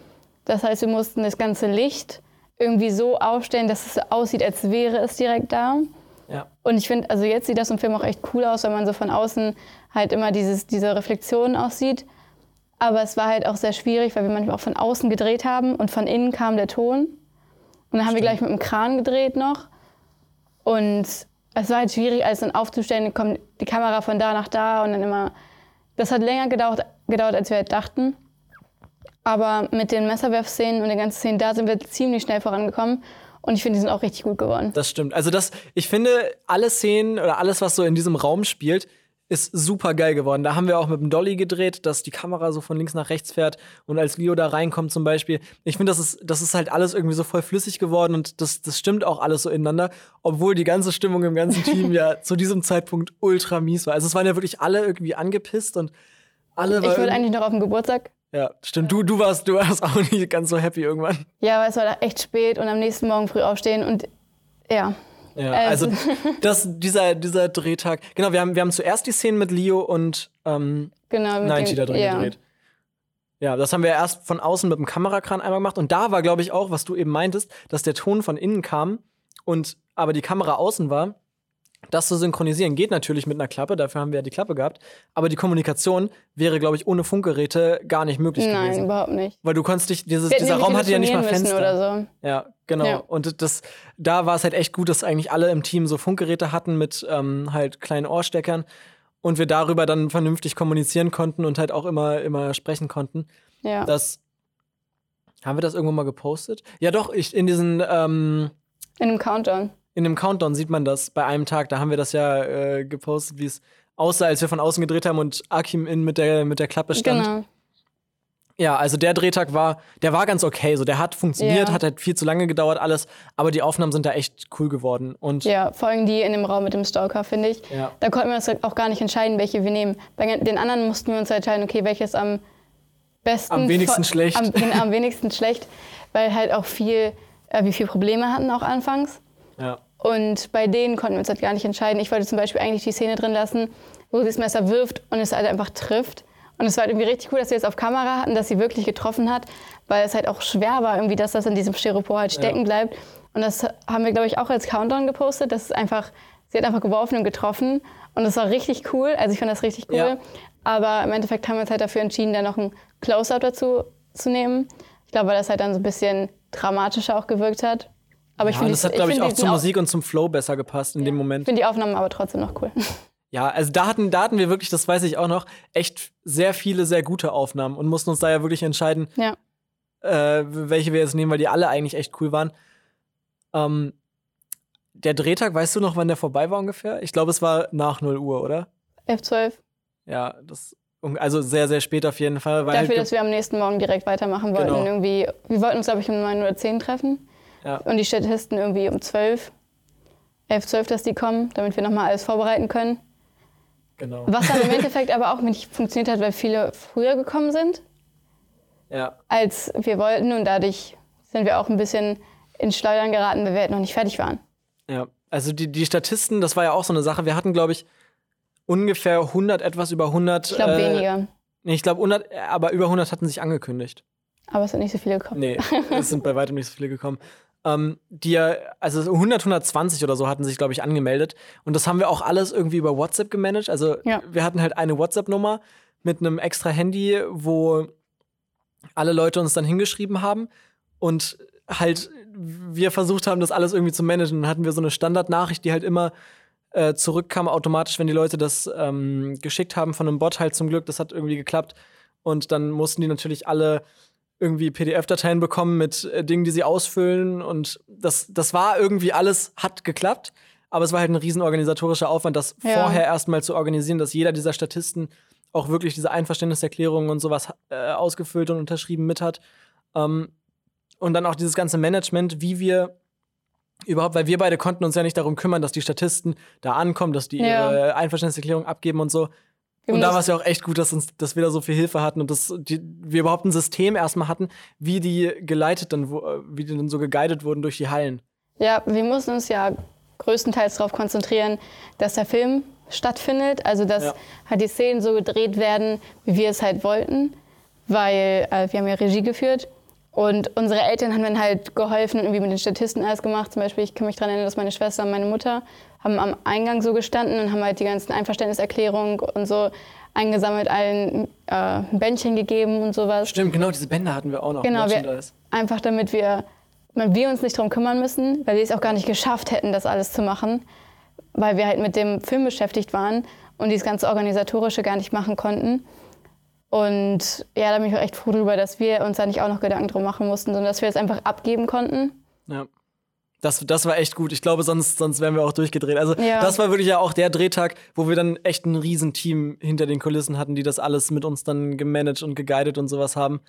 Das heißt, wir mussten das ganze Licht irgendwie so aufstellen, dass es aussieht, als wäre es direkt da. Ja. Und ich finde, also jetzt sieht das im Film auch echt cool aus, weil man so von außen halt immer dieses, diese Reflexion aussieht. Aber es war halt auch sehr schwierig, weil wir manchmal auch von außen gedreht haben und von innen kam der Ton. Und dann haben wir gleich mit dem Kran gedreht noch. Und es war halt schwierig, alles dann aufzustellen. Dann kommt die Kamera von da nach da und dann immer. Das hat länger gedauert, gedauert als wir halt dachten. Aber mit den Messerwerfszenen und den ganzen Szenen, da sind wir ziemlich schnell vorangekommen. Und ich finde, die sind auch richtig gut geworden. Das stimmt. Also das, ich finde, alle Szenen oder alles, was so in diesem Raum spielt, ist super geil geworden. Da haben wir auch mit dem Dolly gedreht, dass die Kamera so von links nach rechts fährt und als Leo da reinkommt zum Beispiel. Ich finde, das ist, das ist halt alles irgendwie so voll flüssig geworden und das, das stimmt auch alles so ineinander, obwohl die ganze Stimmung im ganzen Team ja (laughs) zu diesem Zeitpunkt ultra mies war. Also es waren ja wirklich alle irgendwie angepisst und alle Ich wollte eigentlich noch auf den Geburtstag. Ja, stimmt. Du, du, warst, du warst auch nicht ganz so happy irgendwann. Ja, aber es war echt spät und am nächsten Morgen früh aufstehen und ja. Ja, also das, dieser, dieser Drehtag. Genau, wir haben, wir haben zuerst die Szenen mit Leo und ähm, genau, mit 90 da drin ja. gedreht. Ja, das haben wir erst von außen mit dem Kamerakran einmal gemacht. Und da war, glaube ich, auch, was du eben meintest, dass der Ton von innen kam und aber die Kamera außen war. Das zu synchronisieren geht natürlich mit einer Klappe, dafür haben wir ja die Klappe gehabt. Aber die Kommunikation wäre, glaube ich, ohne Funkgeräte gar nicht möglich Nein, gewesen. überhaupt nicht. Weil du konntest dich, dieses, dieser Raum hatte ja nicht mal Fenster. Oder so. Ja, genau. Ja. Und das, da war es halt echt gut, dass eigentlich alle im Team so Funkgeräte hatten mit ähm, halt kleinen Ohrsteckern und wir darüber dann vernünftig kommunizieren konnten und halt auch immer, immer sprechen konnten. Ja. Das haben wir das irgendwo mal gepostet? Ja, doch, ich, in diesen ähm, In einem Countdown. In dem Countdown sieht man das bei einem Tag. Da haben wir das ja äh, gepostet, wie es aussah, als wir von außen gedreht haben und Akim in mit der, mit der Klappe stand. Genau. Ja, also der Drehtag war, der war ganz okay. So, der hat funktioniert, Ja. hat halt viel zu lange gedauert, alles, aber die Aufnahmen sind da echt cool geworden. Und Ja, vor allem die in dem Raum mit dem Stalker, finde ich. Ja. Da konnten wir uns halt auch gar nicht entscheiden, welche wir nehmen. Bei den anderen mussten wir uns halt entscheiden, okay, welches am besten. Am wenigsten schlecht. Am, am wenigsten schlecht, weil halt auch viel, äh, wie viel Probleme hatten auch anfangs. ja. Und bei denen konnten wir uns halt gar nicht entscheiden. Ich wollte zum Beispiel eigentlich die Szene drin lassen, wo sie das Messer wirft und es halt einfach trifft. Und es war halt irgendwie richtig cool, dass sie es auf Kamera hatten, dass sie wirklich getroffen hat, weil es halt auch schwer war, irgendwie, dass das in diesem Styropor halt stecken bleibt. Und das haben wir, glaube ich, auch als Countdown gepostet. Das ist einfach, sie hat einfach geworfen und getroffen. Und das war richtig cool. Also ich fand das richtig cool. Ja. Aber im Endeffekt haben wir uns halt dafür entschieden, da noch ein Close-Up dazu zu nehmen. Ich glaube, weil das halt dann so ein bisschen dramatischer auch gewirkt hat. Aber ich ja, finde, das hat, glaube ich, finde auch zur Musik und zum Flow besser gepasst in dem ich Moment. finde die Aufnahmen aber trotzdem noch cool. Ja, also da hatten, da hatten wir wirklich, das weiß ich auch noch, echt sehr viele, sehr gute Aufnahmen und mussten uns da ja wirklich entscheiden, ja. äh, welche wir jetzt nehmen, weil die alle eigentlich echt cool waren. Ähm, der Drehtag, weißt du noch, wann der vorbei war ungefähr? Ich glaube, es war nach 0 Uhr, oder? F12. Ja, das, also sehr, sehr spät auf jeden Fall. Dafür, halt dass wir am nächsten Morgen direkt weitermachen wollten. Genau. Irgendwie, wir wollten uns, glaube ich, um 9 oder 10 treffen. Ja. Und die Statisten irgendwie um 12. 11, 12, dass die kommen, damit wir nochmal alles vorbereiten können. genau. Was dann im Endeffekt aber auch nicht funktioniert hat, weil viele früher gekommen sind, Ja, als wir wollten. Und dadurch sind wir auch ein bisschen ins Schleudern geraten, weil wir halt noch nicht fertig waren. ja. Also die, die Statisten, das war ja auch so eine Sache. Wir hatten, glaube ich, ungefähr 100, etwas über 100. Ich glaube äh, weniger. Nee, ich glaube 100, äh, aber über 100 hatten sich angekündigt. Aber es sind nicht so viele gekommen. Nee, es sind bei weitem nicht so viele gekommen. Ähm, die ja, also 100, 120 oder so hatten sich, glaube ich, angemeldet. Und das haben wir auch alles irgendwie über WhatsApp gemanagt. Also Ja. wir hatten halt eine WhatsApp-Nummer mit einem extra Handy, wo alle Leute uns dann hingeschrieben haben und halt wir versucht haben, das alles irgendwie zu managen. Dann hatten wir so eine Standardnachricht, die halt immer äh, zurückkam automatisch, wenn die Leute das ähm, geschickt haben von einem Bot halt zum Glück. Das hat irgendwie geklappt. Und dann mussten die natürlich alle irgendwie PDF-Dateien bekommen mit äh, Dingen, die sie ausfüllen. Und das, das war irgendwie alles, hat geklappt. Aber es war halt ein riesen organisatorischer Aufwand, das Ja. vorher erstmal zu organisieren, dass jeder dieser Statisten auch wirklich diese Einverständniserklärungen und sowas äh, ausgefüllt und unterschrieben mit hat. Ähm, und dann auch dieses ganze Management, wie wir überhaupt, weil wir beide konnten uns ja nicht darum kümmern, dass die Statisten da ankommen, dass die Ja. ihre Einverständniserklärung abgeben und so. Und da mussten- war es ja auch echt gut, dass, uns, dass wir da so viel Hilfe hatten und dass die, wir überhaupt ein System erstmal hatten, wie die geleitet dann, äh, wie die dann so geguidet wurden durch die Hallen. Ja, wir mussten uns ja größtenteils darauf konzentrieren, dass der Film stattfindet, also dass Ja. halt die Szenen so gedreht werden, wie wir es halt wollten, weil äh, wir haben ja Regie geführt und unsere Eltern haben dann halt geholfen und irgendwie mit den Statisten alles gemacht. Zum Beispiel, ich kann mich daran erinnern, dass meine Schwester und meine Mutter haben am Eingang so gestanden und haben halt die ganzen Einverständniserklärungen und so eingesammelt, allen äh, ein Bändchen gegeben und sowas. Stimmt, genau, diese Bänder hatten wir auch noch. Genau, wir, einfach damit wir, wir uns nicht darum kümmern müssen, weil wir es auch gar nicht geschafft hätten, das alles zu machen, weil wir halt mit dem Film beschäftigt waren und dieses ganze Organisatorische gar nicht machen konnten. Und ja, da bin ich auch echt froh drüber, dass wir uns da nicht auch noch Gedanken drum machen mussten, sondern dass wir es einfach abgeben konnten. Ja. Das, das war echt gut. Ich glaube, sonst, sonst wären wir auch durchgedreht. Also, Ja. das war wirklich ja auch der Drehtag, wo wir dann echt ein Riesenteam hinter den Kulissen hatten, die das alles mit uns dann gemanagt und geguidet und sowas haben.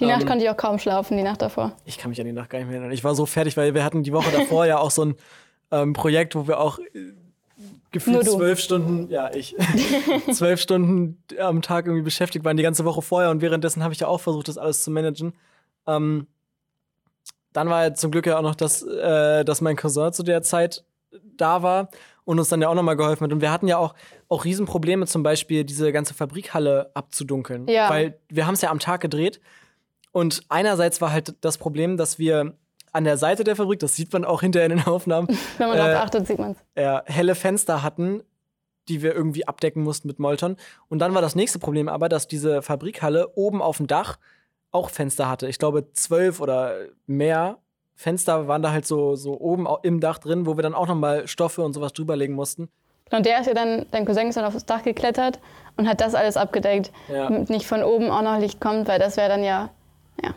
Die Nacht Ähm. konnte ich auch kaum schlafen, die Nacht davor. Ich kann mich an die Nacht gar nicht mehr erinnern. Ich war so fertig, weil wir hatten die Woche davor ja auch so ein ähm, Projekt, wo wir auch äh, gefühlt zwölf Stunden, ja, ich, (laughs) zwölf Stunden am Tag irgendwie beschäftigt waren, die ganze Woche vorher. Und währenddessen habe ich ja auch versucht, das alles zu managen. Ähm, dann war ja zum Glück ja auch noch, dass, äh, dass mein Cousin zu der Zeit da war und uns dann ja auch nochmal geholfen hat. Und wir hatten ja auch, auch Riesenprobleme, zum Beispiel diese ganze Fabrikhalle abzudunkeln. Ja. Weil wir haben es ja am Tag gedreht. Und einerseits war halt das Problem, dass wir an der Seite der Fabrik, das sieht man auch hinterher in den Aufnahmen, Wenn man Äh, darauf achtet, sieht man es. äh, helle Fenster hatten, die wir irgendwie abdecken mussten mit Molton. Und dann war das nächste Problem aber, dass diese Fabrikhalle oben auf dem Dach auch Fenster hatte. Ich glaube, zwölf oder mehr Fenster waren da halt so, so oben im Dach drin, wo wir dann auch nochmal Stoffe und sowas drüberlegen mussten. Und der ist ja dann, dein Cousin ist dann aufs Dach geklettert und hat das alles abgedeckt, Ja. damit nicht von oben auch noch Licht kommt, weil das wäre dann ja, ja.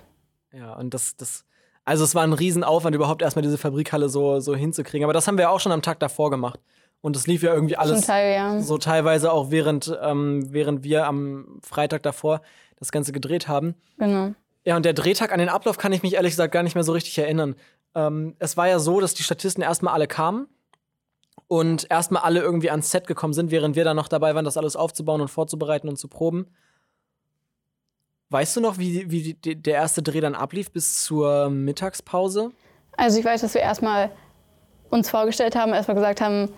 Ja, und das, das, also es war ein Riesenaufwand, überhaupt erstmal diese Fabrikhalle so, so hinzukriegen. Aber das haben wir auch schon am Tag davor gemacht. Und das lief ja irgendwie alles Teil, ja. so teilweise auch während, ähm, während wir am Freitag davor das Ganze gedreht haben. Genau. Ja, und der Drehtag an den Ablauf kann ich mich ehrlich gesagt gar nicht mehr so richtig erinnern. Ähm, es war ja so, dass die Statisten erstmal alle kamen und erstmal alle irgendwie ans Set gekommen sind, während wir dann noch dabei waren, das alles aufzubauen und vorzubereiten und zu proben. Weißt du noch, wie, wie die, der erste Dreh dann ablief bis zur Mittagspause? Also ich weiß, dass wir erstmal uns vorgestellt haben, erstmal gesagt haben,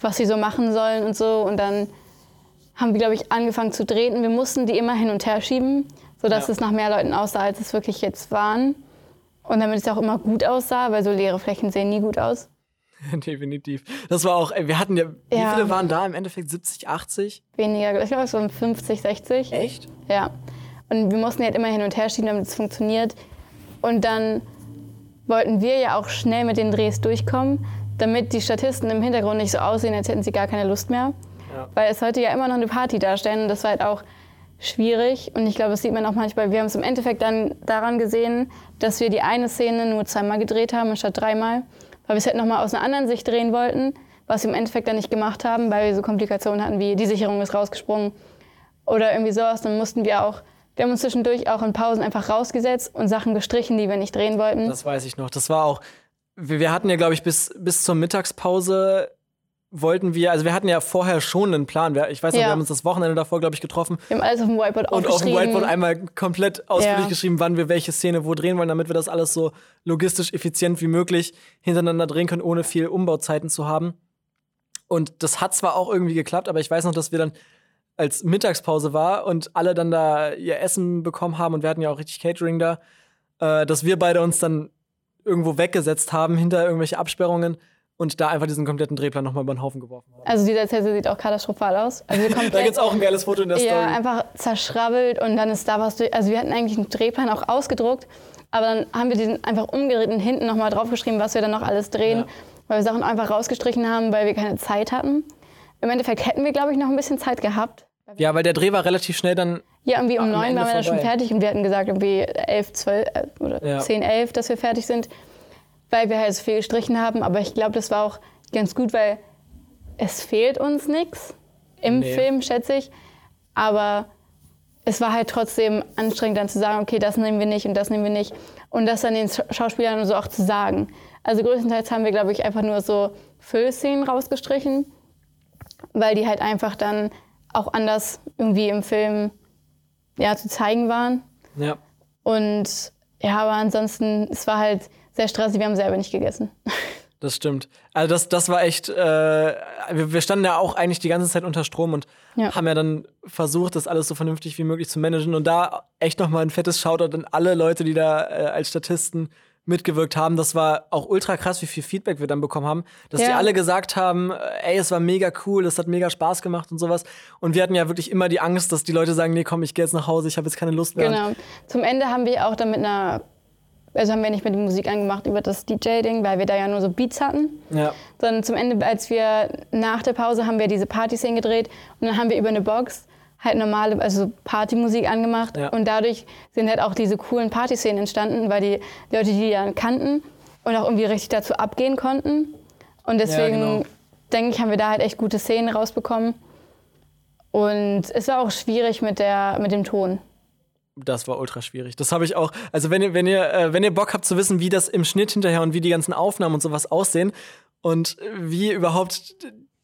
was sie so machen sollen und so. Und dann haben wir, glaube ich, angefangen zu drehen. Wir mussten die immer hin und her schieben, sodass Ja. es nach mehr Leuten aussah, als es wirklich jetzt waren. Und damit es auch immer gut aussah, weil so leere Flächen sehen nie gut aus. (laughs) Definitiv. Das war auch, wir hatten ja, wie Ja. viele waren da im Endeffekt? 70, 80? Weniger, ich glaube, so um 50, 60. Echt? Ja. Und wir mussten halt immer hin und her schieben, damit es funktioniert. Und dann wollten wir ja auch schnell mit den Drehs durchkommen, damit die Statisten im Hintergrund nicht so aussehen, als hätten sie gar keine Lust mehr. Ja. Weil es sollte ja immer noch eine Party darstellen und das war halt auch schwierig. Und ich glaube, das sieht man auch manchmal. Wir haben es im Endeffekt dann daran gesehen, dass wir die eine Szene nur zweimal gedreht haben anstatt dreimal, weil wir es halt nochmal aus einer anderen Sicht drehen wollten, was wir im Endeffekt dann nicht gemacht haben, weil wir so Komplikationen hatten wie die Sicherung ist rausgesprungen oder irgendwie sowas. Dann mussten wir auch, wir haben uns zwischendurch auch in Pausen einfach rausgesetzt und Sachen gestrichen, die wir nicht drehen wollten. Das weiß ich noch. Das war auch, wir, wir hatten ja, glaube ich, bis, bis zur Mittagspause wollten wir, also wir hatten ja vorher schon einen Plan. Ich weiß noch, Ja. wir haben uns das Wochenende davor, glaube ich, getroffen wir haben alles auf dem Whiteboard und auf dem. Whiteboard einmal komplett ausführlich Ja. geschrieben, wann wir welche Szene wo drehen wollen, damit wir das alles so logistisch effizient wie möglich hintereinander drehen können, ohne viel Umbauzeiten zu haben. Und das hat zwar auch irgendwie geklappt, aber ich weiß noch, dass wir dann als Mittagspause war und alle dann da ihr Essen bekommen haben und wir hatten ja auch richtig Catering da, äh, dass wir beide uns dann irgendwo weggesetzt haben hinter irgendwelche Absperrungen und da einfach diesen kompletten Drehplan nochmal über den Haufen geworfen haben. Also dieser Zettel sieht auch katastrophal aus. Also (laughs) Da komplett, gibt's auch ein geiles Foto in der ja, Story. einfach zerschrabbelt und dann ist da was durch. Also wir hatten eigentlich einen Drehplan auch ausgedruckt, aber dann haben wir den einfach umgedreht und hinten nochmal draufgeschrieben, was wir dann noch alles drehen, Ja. weil wir Sachen einfach rausgestrichen haben, weil wir keine Zeit hatten. Im Endeffekt hätten wir, glaube ich, noch ein bisschen Zeit gehabt. Ja, weil der Dreh war relativ schnell dann. Ja, irgendwie um neun waren wir dann schon fertig und wir hatten gesagt, irgendwie elf, zwölf äh, oder Ja. zehn, elf, dass wir fertig sind, weil wir halt so viel gestrichen haben. Aber ich glaube, das war auch ganz gut, weil es fehlt uns nichts im Nee. Film, schätze ich. Aber es war halt trotzdem anstrengend, dann zu sagen, okay, das nehmen wir nicht und das nehmen wir nicht. Und das dann den Sch- Schauspielern so auch zu sagen. Also größtenteils haben wir, glaube ich, einfach nur so Füllszenen rausgestrichen, weil die halt einfach dann auch anders irgendwie im Film ja, zu zeigen waren. Ja. Und ja, aber ansonsten, es war halt sehr stressig, wir haben selber nicht gegessen. (laughs) Das stimmt. Also das, das war echt, äh, wir, wir standen ja auch eigentlich die ganze Zeit unter Strom und Ja. haben ja dann versucht, das alles so vernünftig wie möglich zu managen. Und da echt nochmal ein fettes Shoutout an alle Leute, die da äh, als Statisten mitgewirkt haben. Das war auch ultra krass, wie viel Feedback wir dann bekommen haben. Dass die Ja. alle gesagt haben, äh, ey, es war mega cool, es hat mega Spaß gemacht und sowas. Und wir hatten ja wirklich immer die Angst, dass die Leute sagen, nee, komm, ich gehe jetzt nach Hause, ich habe jetzt keine Lust mehr. Genau. Zum Ende haben wir auch dann mit einer, also haben wir nicht mehr die Musik angemacht über das DJ-Ding, weil wir da ja nur so Beats hatten. Ja. Sondern zum Ende, als wir nach der Pause haben wir diese Party-Szenen gedreht und dann haben wir über eine Box halt normale, also Partymusik angemacht Ja. und dadurch sind halt auch diese coolen Partyszenen entstanden, weil die Leute die dann kannten und auch irgendwie richtig dazu abgehen konnten. Und deswegen genau. denke ich, haben wir da halt echt gute Szenen rausbekommen. Und es war auch schwierig mit, der, mit dem Ton. Das war ultra schwierig. Das habe ich auch. Also wenn ihr, wenn ihr, äh, wenn ihr Bock habt zu wissen, wie das im Schnitt hinterher und wie die ganzen Aufnahmen und sowas aussehen und wie überhaupt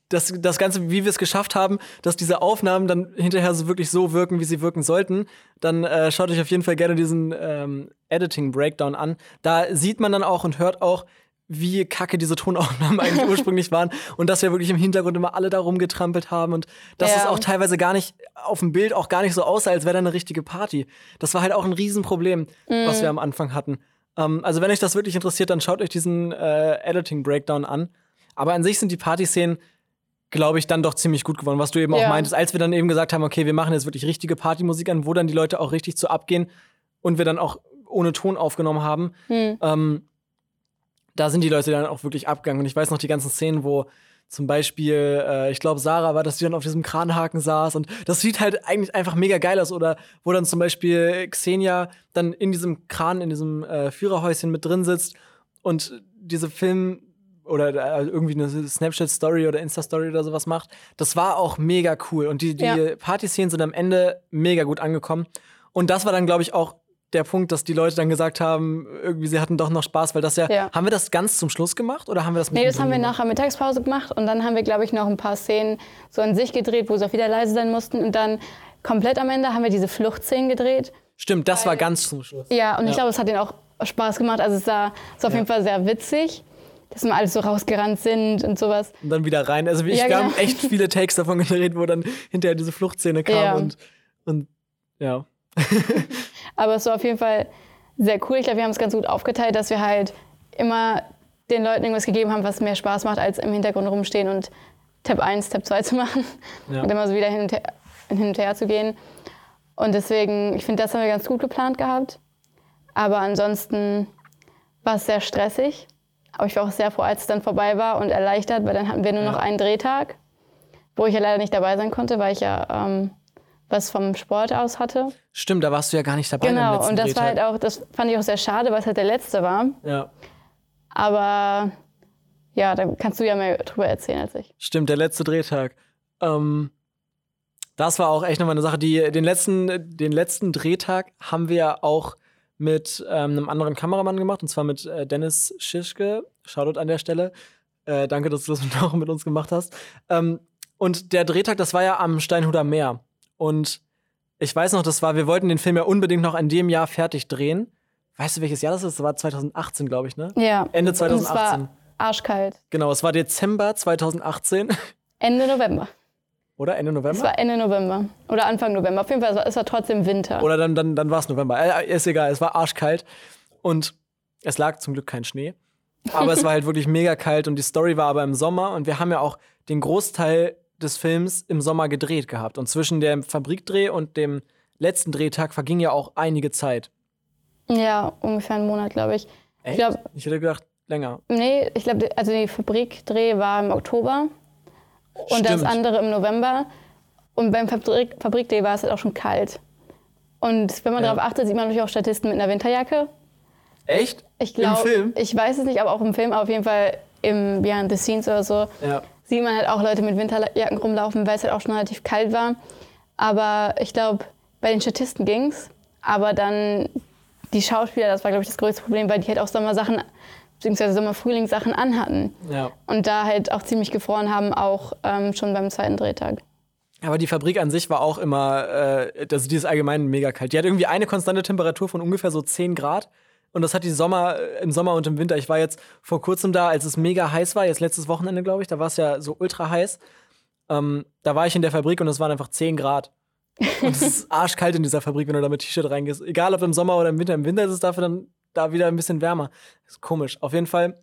das, das Ganze, wie wir es geschafft haben, dass diese Aufnahmen dann hinterher so wirklich so wirken, wie sie wirken sollten, dann äh, schaut euch auf jeden Fall gerne diesen ähm, Editing-Breakdown an. Da sieht man dann auch und hört auch, wie kacke diese Tonaufnahmen eigentlich (laughs) ursprünglich waren und dass wir wirklich im Hintergrund immer alle da rumgetrampelt haben und dass Ja. es auch teilweise gar nicht auf dem Bild auch gar nicht so aussah, als wäre da eine richtige Party. Das war halt auch ein Riesenproblem, was wir am Anfang hatten. Ähm, also wenn euch das wirklich interessiert, dann schaut euch diesen äh, Editing-Breakdown an. Aber an sich sind die Partyszenen, glaube ich, dann doch ziemlich gut geworden, was du eben auch Ja. meintest, als wir dann eben gesagt haben, okay, wir machen jetzt wirklich richtige Partymusik an, wo dann die Leute auch richtig zu abgehen und wir dann auch ohne Ton aufgenommen haben. Hm. Ähm, da sind die Leute dann auch wirklich abgegangen. Und ich weiß noch die ganzen Szenen, wo zum Beispiel, äh, ich glaube, Sarah war, dass die dann auf diesem Kranhaken saß. Und das sieht halt eigentlich einfach mega geil aus. Oder wo dann zum Beispiel Xenia dann in diesem Kran, in diesem äh, Führerhäuschen mit drin sitzt und diese Film oder äh, irgendwie eine Snapchat-Story oder Insta-Story oder sowas macht. Das war auch mega cool. Und die, die Ja. Partyszenen sind am Ende mega gut angekommen. Und das war dann, glaube ich, auch der Punkt, dass die Leute dann gesagt haben, irgendwie sie hatten doch noch Spaß, weil das ja, Ja. haben wir das ganz zum Schluss gemacht oder haben wir das Nee, das haben wir gemacht? nach der Mittagspause gemacht und dann haben wir, glaube ich, noch ein paar Szenen so an sich gedreht, wo sie auch wieder leise sein mussten. Und dann komplett am Ende haben wir diese Fluchtszenen gedreht. Stimmt, das war ganz zum Schluss. Ja, und Ja. ich glaube, es hat ihnen auch Spaß gemacht. Also es war, es auf Ja. jeden Fall sehr witzig, dass wir alles so rausgerannt sind und sowas. Und dann wieder rein. Also ich, Ja, genau. haben echt viele Takes davon gedreht, wo dann hinterher diese Fluchtszene kam Ja. und, und ja. (laughs) Aber es war auf jeden Fall sehr cool. Ich glaube, wir haben es ganz gut aufgeteilt, dass wir halt immer den Leuten irgendwas gegeben haben, was mehr Spaß macht, als im Hintergrund rumstehen und Tab 1, Tab 2 (laughs) zu machen. Ja. Und immer so wieder hin und, her, hin und her zu gehen. Und deswegen, ich finde, das haben wir ganz gut geplant gehabt. Aber ansonsten war es sehr stressig. Aber ich war auch sehr froh, als es dann vorbei war und erleichtert, weil dann hatten wir nur Ja. noch einen Drehtag, wo ich ja leider nicht dabei sein konnte, weil ich ja ähm, was vom Sport aus hatte. Stimmt, da warst du ja gar nicht dabei. Genau, und das war Drehtag. halt auch, das fand ich auch sehr schade, weil es halt der letzte war. Ja. Aber ja, da kannst du ja mehr drüber erzählen als ich. Stimmt, der letzte Drehtag. Ähm, das war auch echt nochmal eine Sache. Die, den, letzten, den letzten Drehtag haben wir ja auch mit ähm, einem anderen Kameramann gemacht, und zwar mit äh, Dennis Schischke. Shoutout an der Stelle. Äh, danke, dass du das (laughs) auch mit uns gemacht hast. Ähm, und der Drehtag, das war ja am Steinhuder Meer. Und ich weiß noch, das war, wir wollten den Film ja unbedingt noch in dem Jahr fertig drehen. Weißt du, welches Jahr das ist? Das war 2018, glaube ich, ne? Ja. Ende Und es 2018. war arschkalt. Genau, es war Dezember 2018. Ende November. Oder Ende November? Es war Ende November. Oder Anfang November. Auf jeden Fall, es war, es war trotzdem Winter. Oder dann, dann, dann war es November. Äh, ist egal, es war arschkalt. Und es lag zum Glück kein Schnee. Aber es war halt (laughs) wirklich mega kalt und die Story war aber im Sommer. Und wir haben ja auch den Großteil des Films im Sommer gedreht gehabt. Und zwischen dem Fabrikdreh und dem letzten Drehtag verging ja auch einige Zeit. Ja, ungefähr einen Monat, glaube ich. Echt? glaub- ich hätte gedacht, länger. Nee, ich glaube, also die Fabrikdreh war im Oktober und das Stimmt. andere im November. Und beim Fabrik Fabrikdreh war es halt auch schon kalt. Und wenn man Ja. darauf achtet, sieht man natürlich auch Statisten mit einer Winterjacke. Echt? Ich Im glaube, Film? ich weiß es nicht, aber auch im Film, aber auf jeden Fall im Behind the Scenes oder so, Ja. Sieht man halt auch Leute mit Winterjacken rumlaufen, weil es halt auch schon relativ kalt war. Aber ich glaube, bei den Statisten ging's. Aber dann die Schauspieler, das war, glaube ich, das größte Problem, weil die halt auch Sommersachen, beziehungsweise Sommer-Frühlingssachen anhatten. Ja. Und da halt auch ziemlich gefroren haben, auch ähm, schon beim zweiten Drehtag. Aber die Fabrik an sich war auch immer, äh, also die ist allgemein mega kalt. Die hat irgendwie eine konstante Temperatur von ungefähr so 10 Grad. Und das hat die Sommer, äh, im Sommer und im Winter. Ich war jetzt vor kurzem da, als es mega heiß war, jetzt letztes Wochenende, glaube ich, da war es ja so ultra heiß. Ähm, da war ich in der Fabrik und es waren einfach 10 Grad. Und es ist (laughs) arschkalt in dieser Fabrik, wenn du da mit T-Shirt reingehst. Egal ob im Sommer oder im Winter. Im Winter ist es dafür dann da wieder ein bisschen wärmer. ist komisch. Auf jeden Fall,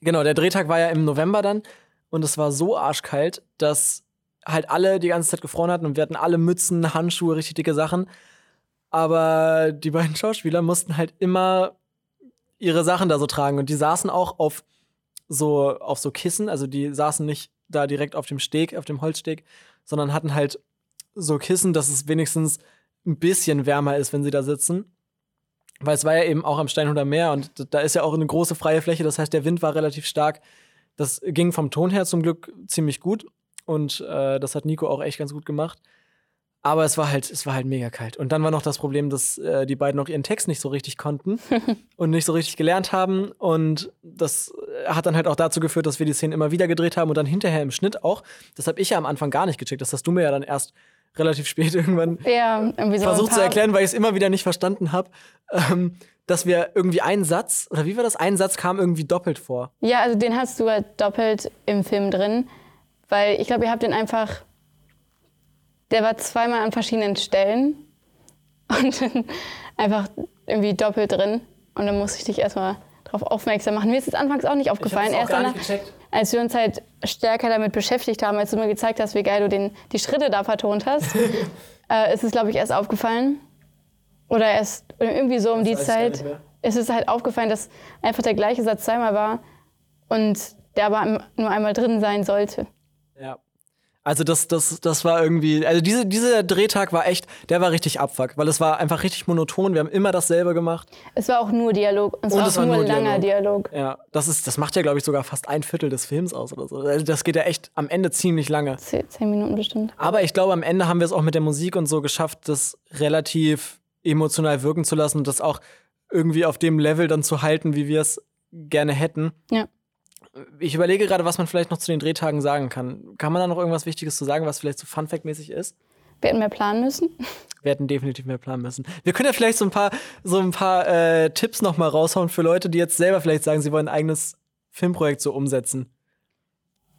genau, der Drehtag war ja im November dann. Und es war so arschkalt, dass halt alle die ganze Zeit gefroren hatten und wir hatten alle Mützen, Handschuhe, richtig dicke Sachen. Aber die beiden Schauspieler mussten halt immer ihre Sachen da so tragen und die saßen auch auf so auf so Kissen, also die saßen nicht da direkt auf dem Steg, auf dem Holzsteg, sondern hatten halt so Kissen, dass es wenigstens ein bisschen wärmer ist, wenn sie da sitzen. weil es war ja eben auch am Steinhuder Meer und da ist ja auch eine große freie Fläche, das heißt, der Wind war relativ stark. Das ging vom Ton her zum Glück ziemlich gut und äh, das hat Nico auch echt ganz gut gemacht. Aber es war halt, es war halt mega kalt. Und dann war noch das Problem, dass äh, die beiden noch ihren Text nicht so richtig konnten (laughs) und nicht so richtig gelernt haben. Und das äh, hat dann halt auch dazu geführt, dass wir die Szenen immer wieder gedreht haben und dann hinterher im Schnitt auch. Das habe ich ja am Anfang gar nicht gecheckt. Das hast du mir ja dann erst relativ spät (laughs) irgendwann ja, so versucht zu erklären, weil ich es immer wieder nicht verstanden habe. Ähm, dass wir irgendwie einen Satz, oder wie war das? Ein Satz kam irgendwie doppelt vor. Ja, also den hast du halt doppelt im Film drin. Weil ich glaube, ihr habt den einfach. Der war zweimal an verschiedenen Stellen (laughs) und dann einfach irgendwie doppelt drin. Und dann musste ich dich erstmal darauf aufmerksam machen. Mir ist es anfangs auch nicht aufgefallen. Erst auch gar danach, als wir uns halt stärker damit beschäftigt haben, als du mir gezeigt hast, wie geil du den, die Schritte da vertont hast, (laughs) äh, ist es, glaube ich, erst aufgefallen. Oder erst irgendwie so um die ich gar Zeit. mehr. Es ist halt aufgefallen, dass einfach der gleiche Satz zweimal war und der aber nur einmal drin sein sollte. Ja. Also das, das, das war irgendwie, also diese, dieser Drehtag war echt, der war richtig Abfuck, weil es war einfach richtig monoton. Wir haben immer dasselbe gemacht. Es war auch nur Dialog. Und es Und war es auch war nur, nur langer Dialog. Ja, das ist, das macht ja, glaube ich, sogar fast ein Viertel des Films aus oder so. Also das geht ja echt am Ende ziemlich lange. Zehn, zehn Minuten bestimmt. Aber ich glaube, am Ende haben wir es auch mit der Musik und so geschafft, das relativ emotional wirken zu lassen und das auch irgendwie auf dem Level dann zu halten, wie wir es gerne hätten. Ja. Ich überlege gerade, was man vielleicht noch zu den Drehtagen sagen kann. Kann man da noch irgendwas Wichtiges zu sagen, was vielleicht so Fun-Fact-mäßig ist? Wir hätten mehr planen müssen. (laughs) Wir hätten definitiv mehr planen müssen. Wir können ja vielleicht so ein paar, so ein paar äh, Tipps noch mal raushauen für Leute, die jetzt selber vielleicht sagen, sie wollen ein eigenes Filmprojekt so umsetzen.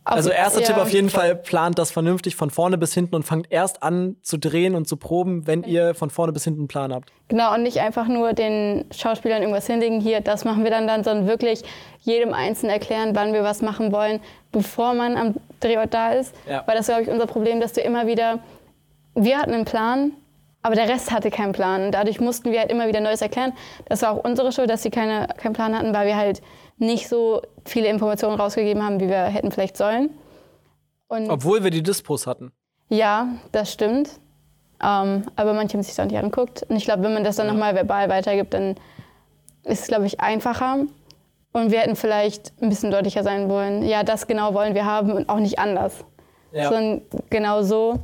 Also erster ja, Tipp auf jeden Fall, plant das vernünftig von vorne bis hinten und fangt erst an zu drehen und zu proben, wenn ihr von vorne bis hinten einen Plan habt. Genau, und nicht einfach nur den Schauspielern irgendwas hinlegen, hier, das machen wir dann dann, sondern wirklich jedem Einzelnen erklären, wann wir was machen wollen, bevor man am Drehort da ist. Ja. Weil das ist, glaube ich, unser Problem, dass du immer wieder, wir hatten einen Plan, aber der Rest hatte keinen Plan. Dadurch mussten wir halt immer wieder Neues erklären. Das war auch unsere Schuld, dass sie keine, keinen Plan hatten, weil wir halt nicht so viele Informationen rausgegeben haben, wie wir hätten vielleicht sollen. Und Obwohl wir die Dispos hatten. ja, das stimmt. Ähm, aber manche haben sich das nicht angeguckt. Und ich glaube, wenn man das dann nochmal verbal weitergibt, dann ist es, glaube ich, einfacher. Und wir hätten vielleicht ein bisschen deutlicher sein wollen. Ja, das genau wollen wir haben und auch nicht anders. Sondern genau so.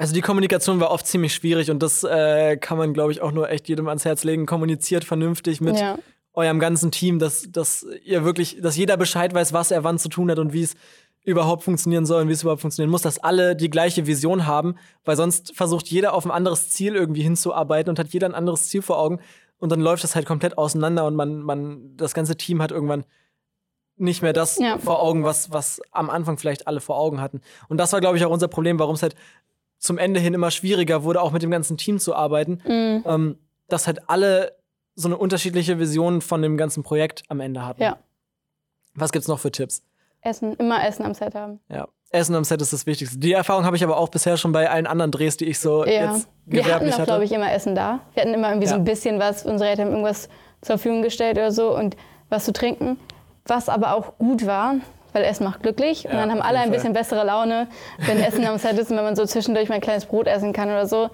Also die Kommunikation war oft ziemlich schwierig und das äh, kann man, glaube ich, auch nur echt jedem ans Herz legen. Kommuniziert vernünftig mit Ja. eurem ganzen Team, dass, dass ihr wirklich, dass jeder Bescheid weiß, was er wann zu tun hat und wie es überhaupt funktionieren soll und wie es überhaupt funktionieren muss, dass alle die gleiche Vision haben, weil sonst versucht jeder auf ein anderes Ziel irgendwie hinzuarbeiten und hat jeder ein anderes Ziel vor Augen und dann läuft das halt komplett auseinander und man, man, das ganze Team hat irgendwann nicht mehr das Ja. vor Augen, was, was am Anfang vielleicht alle vor Augen hatten. Und das war, glaube ich, auch unser Problem, warum es halt zum Ende hin immer schwieriger wurde, auch mit dem ganzen Team zu arbeiten, Mhm. ähm, dass halt alle so eine unterschiedliche Vision von dem ganzen Projekt am Ende hatten. Ja. Was gibt's noch für Tipps? Essen, immer Essen am Set haben. Ja. Essen am Set ist das Wichtigste. Die Erfahrung habe ich aber auch bisher schon bei allen anderen Drehs, die ich so Ja. jetzt Wir hatten gewerblich auch, hatte. glaube ich, immer Essen da. Wir hatten immer irgendwie so Ja. ein bisschen was. Unsere Eltern haben irgendwas zur Verfügung gestellt oder so und was zu trinken. Was aber auch gut war, weil Essen macht glücklich. und Ja, dann haben alle ein bisschen bessere Laune, wenn Essen am Set ist und wenn man so zwischendurch mal ein kleines Brot essen kann oder so.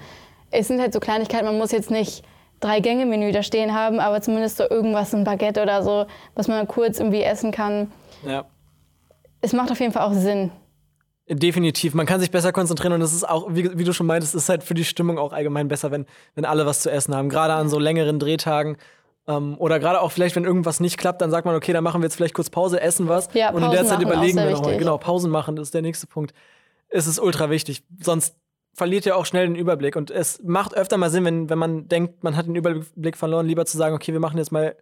Es sind halt so Kleinigkeiten. Man muss jetzt nicht drei Gänge-Menü da stehen haben, aber zumindest so irgendwas, ein Baguette oder so, was man kurz irgendwie essen kann. ja. Es macht auf jeden Fall auch Sinn. Definitiv. Man kann sich besser konzentrieren und es ist auch, wie, wie du schon meintest, es ist halt für die Stimmung auch allgemein besser, wenn, wenn alle was zu essen haben. Gerade an so längeren Drehtagen. Ähm, oder gerade auch vielleicht, wenn irgendwas nicht klappt, dann sagt man, okay, dann machen wir jetzt vielleicht kurz Pause, essen was. Ja, und in der Pausen Zeit überlegen wir nochmal. Genau, Pausen machen, das ist der nächste Punkt. Es ist ultra wichtig. Sonst verliert ihr auch schnell den Überblick. Und es macht öfter mal Sinn, wenn, wenn man denkt, man hat den Überblick verloren, lieber zu sagen, okay, wir machen jetzt mal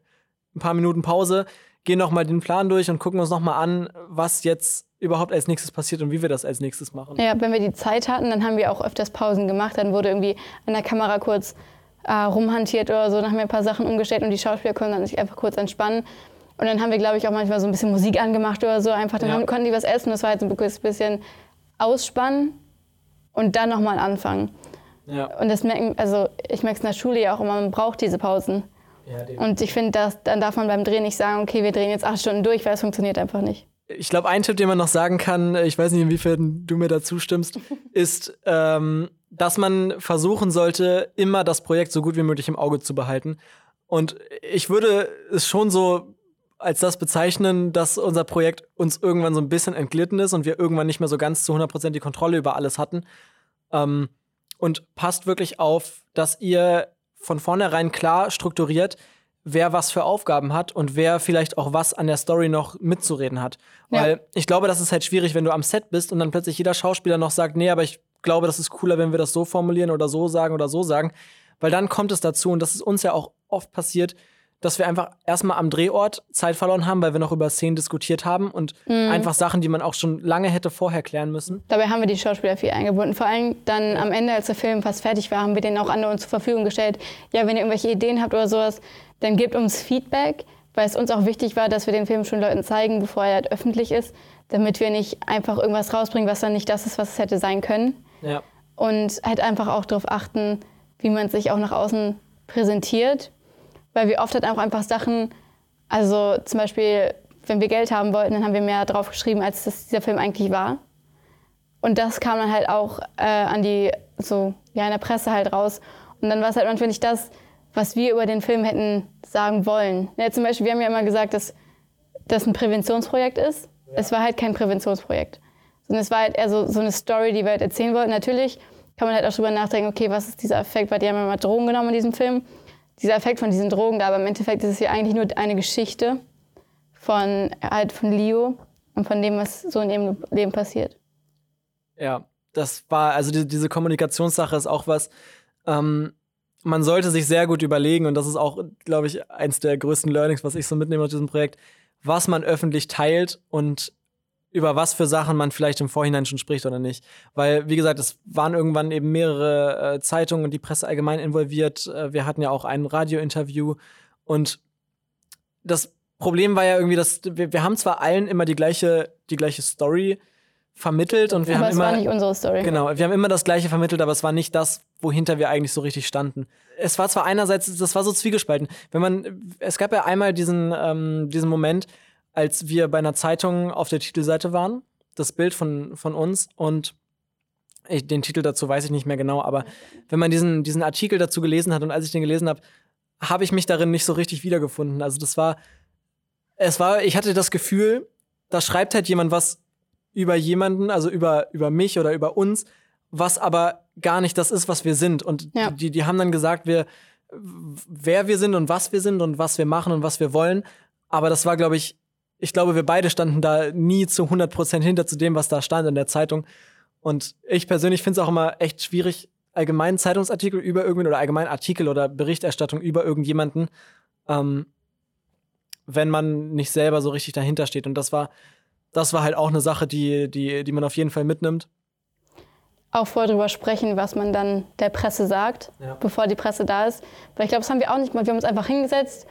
ein paar Minuten Pause, gehen noch mal den Plan durch und gucken uns noch mal an, was jetzt überhaupt als nächstes passiert und wie wir das als nächstes machen. Ja, wenn wir die Zeit hatten, dann haben wir auch öfters Pausen gemacht. Dann wurde irgendwie an der Kamera kurz äh, rumhantiert oder so. Dann haben wir ein paar Sachen umgestellt und die Schauspieler konnten dann sich einfach kurz entspannen. Und dann haben wir, glaube ich, auch manchmal so ein bisschen Musik angemacht oder so. Einfach, dann Ja. haben, konnten die was essen. Das war jetzt ein bisschen ausspannen und dann nochmal anfangen. Ja. Und das merken, also ich merke es in der Schule ja auch immer, man braucht diese Pausen. Und ich finde, dass- dann darf man beim Drehen nicht sagen, okay, wir drehen jetzt acht Stunden durch, weil es funktioniert einfach nicht. Ich glaube, ein Tipp, den man noch sagen kann, ich weiß nicht, inwiefern du mir da zustimmst, (laughs) ist, ähm, dass man versuchen sollte, immer das Projekt so gut wie möglich im Auge zu behalten. Und ich würde es schon so als das bezeichnen, dass unser Projekt uns irgendwann so ein bisschen entglitten ist und wir irgendwann nicht mehr so ganz zu 100% die Kontrolle über alles hatten. Ähm, und passt wirklich auf, dass ihr von vornherein klar strukturiert, wer was für Aufgaben hat und wer vielleicht auch was an der Story noch mitzureden hat. Ja. Weil ich glaube, das ist halt schwierig, wenn du am Set bist und dann plötzlich jeder Schauspieler noch sagt, nee, aber ich glaube, das ist cooler, wenn wir das so formulieren oder so sagen oder so sagen. Weil dann kommt es dazu, und das ist uns ja auch oft passiert, dass wir einfach erstmal am Drehort Zeit verloren haben, weil wir noch über Szenen diskutiert haben und mhm. einfach Sachen, die man auch schon lange hätte vorher klären müssen. Dabei haben wir die Schauspieler viel eingebunden. Vor allem dann am Ende, als der Film fast fertig war, haben wir den auch anderen zur Verfügung gestellt. Ja, wenn ihr irgendwelche Ideen habt oder sowas, dann gebt uns Feedback, weil es uns auch wichtig war, dass wir den Film schon Leuten zeigen, bevor er halt öffentlich ist, damit wir nicht einfach irgendwas rausbringen, was dann nicht das ist, was es hätte sein können. Ja. Und halt einfach auch darauf achten, wie man sich auch nach außen präsentiert weil wir oft halt auch einfach Sachen, also zum Beispiel, wenn wir Geld haben wollten, dann haben wir mehr drauf geschrieben, als das dieser Film eigentlich war. Und das kam dann halt auch äh, an die, so, ja, in der Presse halt raus. Und dann war es halt manchmal nicht das, was wir über den Film hätten sagen wollen. Ja, zum Beispiel, wir haben ja immer gesagt, dass das ein Präventionsprojekt ist. Ja. Es war halt kein Präventionsprojekt. Sondern es war halt eher so, so eine Story, die wir halt erzählen wollten. Natürlich kann man halt auch drüber nachdenken, okay, was ist dieser Effekt, weil die haben ja mal Drogen genommen in diesem Film dieser Effekt von diesen Drogen da, aber im Endeffekt ist es ja eigentlich nur eine Geschichte von, halt von Leo und von dem, was so in ihrem Leben passiert. Ja, das war, also die, diese Kommunikationssache ist auch was, ähm, man sollte sich sehr gut überlegen, und das ist auch, glaube ich, eins der größten Learnings, was ich so mitnehme aus diesem Projekt, was man öffentlich teilt und über was für Sachen man vielleicht im Vorhinein schon spricht oder nicht. Weil, wie gesagt, es waren irgendwann eben mehrere äh, Zeitungen und die Presse allgemein involviert. Äh, wir hatten ja auch ein Radiointerview und das Problem war ja irgendwie, dass wir, wir haben zwar allen immer die gleiche, die gleiche Story vermittelt und wir aber haben es immer. war nicht unsere Story. Genau, wir haben immer das gleiche vermittelt, aber es war nicht das, wohinter wir eigentlich so richtig standen. Es war zwar einerseits, das war so zwiegespalten. Wenn man, es gab ja einmal diesen, ähm, diesen Moment, als wir bei einer Zeitung auf der Titelseite waren, das Bild von, von uns und ich, den Titel dazu weiß ich nicht mehr genau, aber wenn man diesen, diesen Artikel dazu gelesen hat und als ich den gelesen habe, habe ich mich darin nicht so richtig wiedergefunden. Also das war, es war, ich hatte das Gefühl, da schreibt halt jemand was über jemanden, also über, über mich oder über uns, was aber gar nicht das ist, was wir sind. Und ja. die, die haben dann gesagt, wir, wer wir sind und was wir sind und was wir machen und was wir wollen. Aber das war, glaube ich, ich glaube, wir beide standen da nie zu 100 Prozent hinter zu dem, was da stand in der Zeitung. Und ich persönlich finde es auch immer echt schwierig, allgemeinen Zeitungsartikel über irgendwen oder allgemeinen Artikel oder Berichterstattung über irgendjemanden, ähm, wenn man nicht selber so richtig dahinter steht. Und das war, das war halt auch eine Sache, die, die, die man auf jeden Fall mitnimmt. Auch vorher darüber sprechen, was man dann der Presse sagt, ja. bevor die Presse da ist. Weil ich glaube, das haben wir auch nicht gemacht. Wir haben uns einfach hingesetzt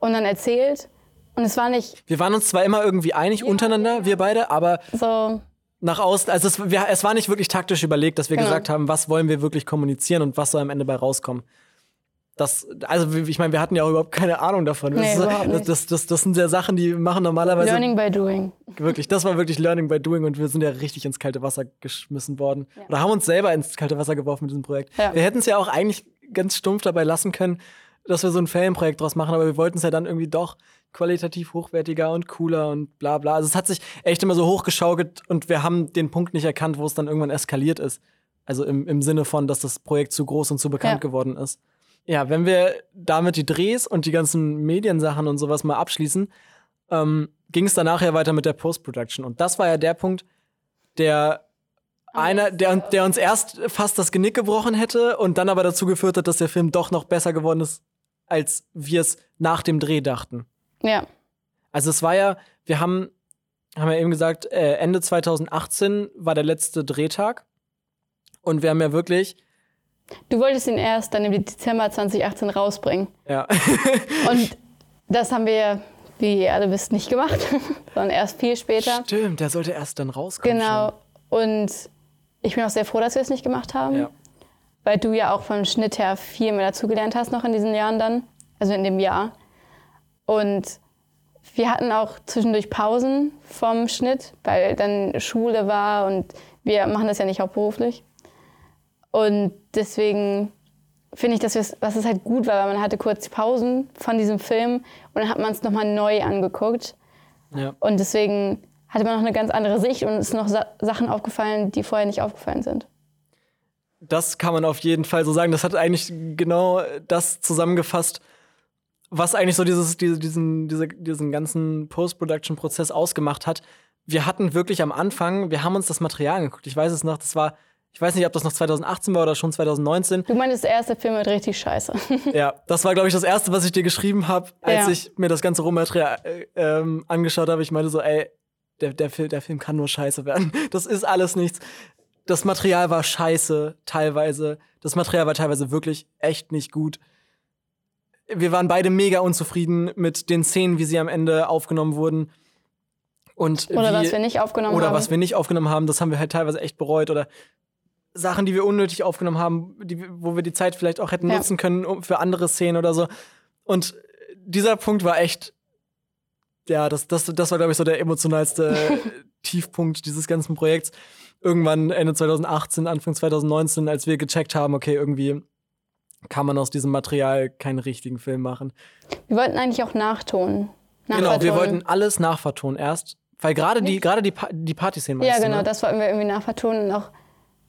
und dann erzählt und es war nicht. Wir waren uns zwar immer irgendwie einig ja, untereinander, wir beide, aber so. nach außen, also es, wir, es, war nicht wirklich taktisch überlegt, dass wir genau. gesagt haben, was wollen wir wirklich kommunizieren und was soll am Ende bei rauskommen. Das, also ich meine, wir hatten ja auch überhaupt keine Ahnung davon. Nee, das, das, das, das, sind ja Sachen, die machen normalerweise. Learning by doing. Wirklich, das war wirklich Learning by doing und wir sind ja richtig ins kalte Wasser geschmissen worden. Ja. Oder haben uns selber ins kalte Wasser geworfen mit diesem Projekt. Ja. Wir hätten es ja auch eigentlich ganz stumpf dabei lassen können, dass wir so ein Ferienprojekt draus machen, aber wir wollten es ja dann irgendwie doch qualitativ hochwertiger und cooler und bla bla. Also es hat sich echt immer so hochgeschaukelt und wir haben den Punkt nicht erkannt, wo es dann irgendwann eskaliert ist. Also im, im Sinne von, dass das Projekt zu groß und zu bekannt ja. geworden ist. Ja, wenn wir damit die Drehs und die ganzen Mediensachen und sowas mal abschließen, ähm, ging es danach ja weiter mit der Post-Production. Und das war ja der Punkt, der einer, der, der uns erst fast das Genick gebrochen hätte und dann aber dazu geführt hat, dass der Film doch noch besser geworden ist, als wir es nach dem Dreh dachten. Ja. Also es war ja, wir haben, haben ja eben gesagt, äh, Ende 2018 war der letzte Drehtag. Und wir haben ja wirklich. Du wolltest ihn erst dann im Dezember 2018 rausbringen. Ja. (laughs) und das haben wir, wie ihr alle wisst, nicht gemacht, (laughs) sondern erst viel später. Stimmt, der sollte erst dann rauskommen. Genau. Schon. Und ich bin auch sehr froh, dass wir es nicht gemacht haben. Ja. Weil du ja auch vom Schnitt her viel mehr dazugelernt hast noch in diesen Jahren dann. Also in dem Jahr. Und wir hatten auch zwischendurch Pausen vom Schnitt, weil dann Schule war und wir machen das ja nicht hauptberuflich. Und deswegen finde ich, dass, dass es halt gut war, weil man hatte kurz Pausen von diesem Film und dann hat man es nochmal neu angeguckt. Ja. Und deswegen hatte man noch eine ganz andere Sicht und es sind noch Sa Sachen aufgefallen, die vorher nicht aufgefallen sind. Das kann man auf jeden Fall so sagen. Das hat eigentlich genau das zusammengefasst, was eigentlich so dieses, diese, diesen, diese, diesen ganzen Post-Production-Prozess ausgemacht hat. Wir hatten wirklich am Anfang, wir haben uns das Material angeguckt. Ich weiß es noch, das war ich weiß nicht, ob das noch 2018 war oder schon 2019. Du meinst, der erste Film wird richtig scheiße. (laughs) ja, das war, glaube ich, das erste, was ich dir geschrieben habe, als ja. ich mir das ganze Rohmaterial äh, ähm, angeschaut habe. Ich meinte so, ey, der, der, Film, der Film kann nur scheiße werden. (laughs) Das ist alles nichts. Das Material war scheiße, teilweise. Das Material war teilweise wirklich echt nicht gut. Wir waren beide mega unzufrieden mit den Szenen, wie sie am Ende aufgenommen wurden. Und oder wie, was wir nicht aufgenommen oder haben. Oder was wir nicht aufgenommen haben, das haben wir halt teilweise echt bereut. Oder Sachen, die wir unnötig aufgenommen haben, die, wo wir die Zeit vielleicht auch hätten ja. nutzen können für andere Szenen oder so. Und dieser Punkt war echt, ja, das, das, das war, glaube ich, so der emotionalste (laughs) Tiefpunkt dieses ganzen Projekts. Irgendwann Ende 2018, Anfang 2019, als wir gecheckt haben, okay, irgendwie kann man aus diesem Material keinen richtigen Film machen. Wir wollten eigentlich auch nachtonen. Genau, wir wollten alles nachvertonen erst. Weil gerade die, gerade die, pa die Partyszenen Ja, genau, ne? das wollten wir irgendwie nachvertonen und auch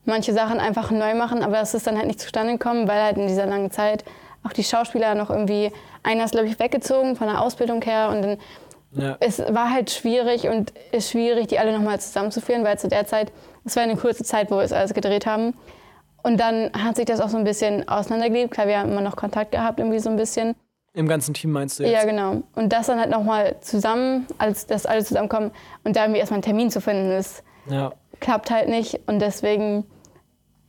manche Sachen einfach neu machen, aber das ist dann halt nicht zustande gekommen, weil halt in dieser langen Zeit auch die Schauspieler noch irgendwie, einer ist glaube ich weggezogen von der Ausbildung her und dann ja. es war halt schwierig und ist schwierig, die alle nochmal zusammenzuführen, weil zu der Zeit, es war eine kurze Zeit, wo wir es alles gedreht haben. Und dann hat sich das auch so ein bisschen auseinandergelebt. Klar, wir haben immer noch Kontakt gehabt, irgendwie so ein bisschen. Im ganzen Team meinst du jetzt? Ja, genau. Und das dann halt nochmal zusammen, als das alle zusammenkommen und da irgendwie erstmal einen Termin zu finden, ist, ja. klappt halt nicht. Und deswegen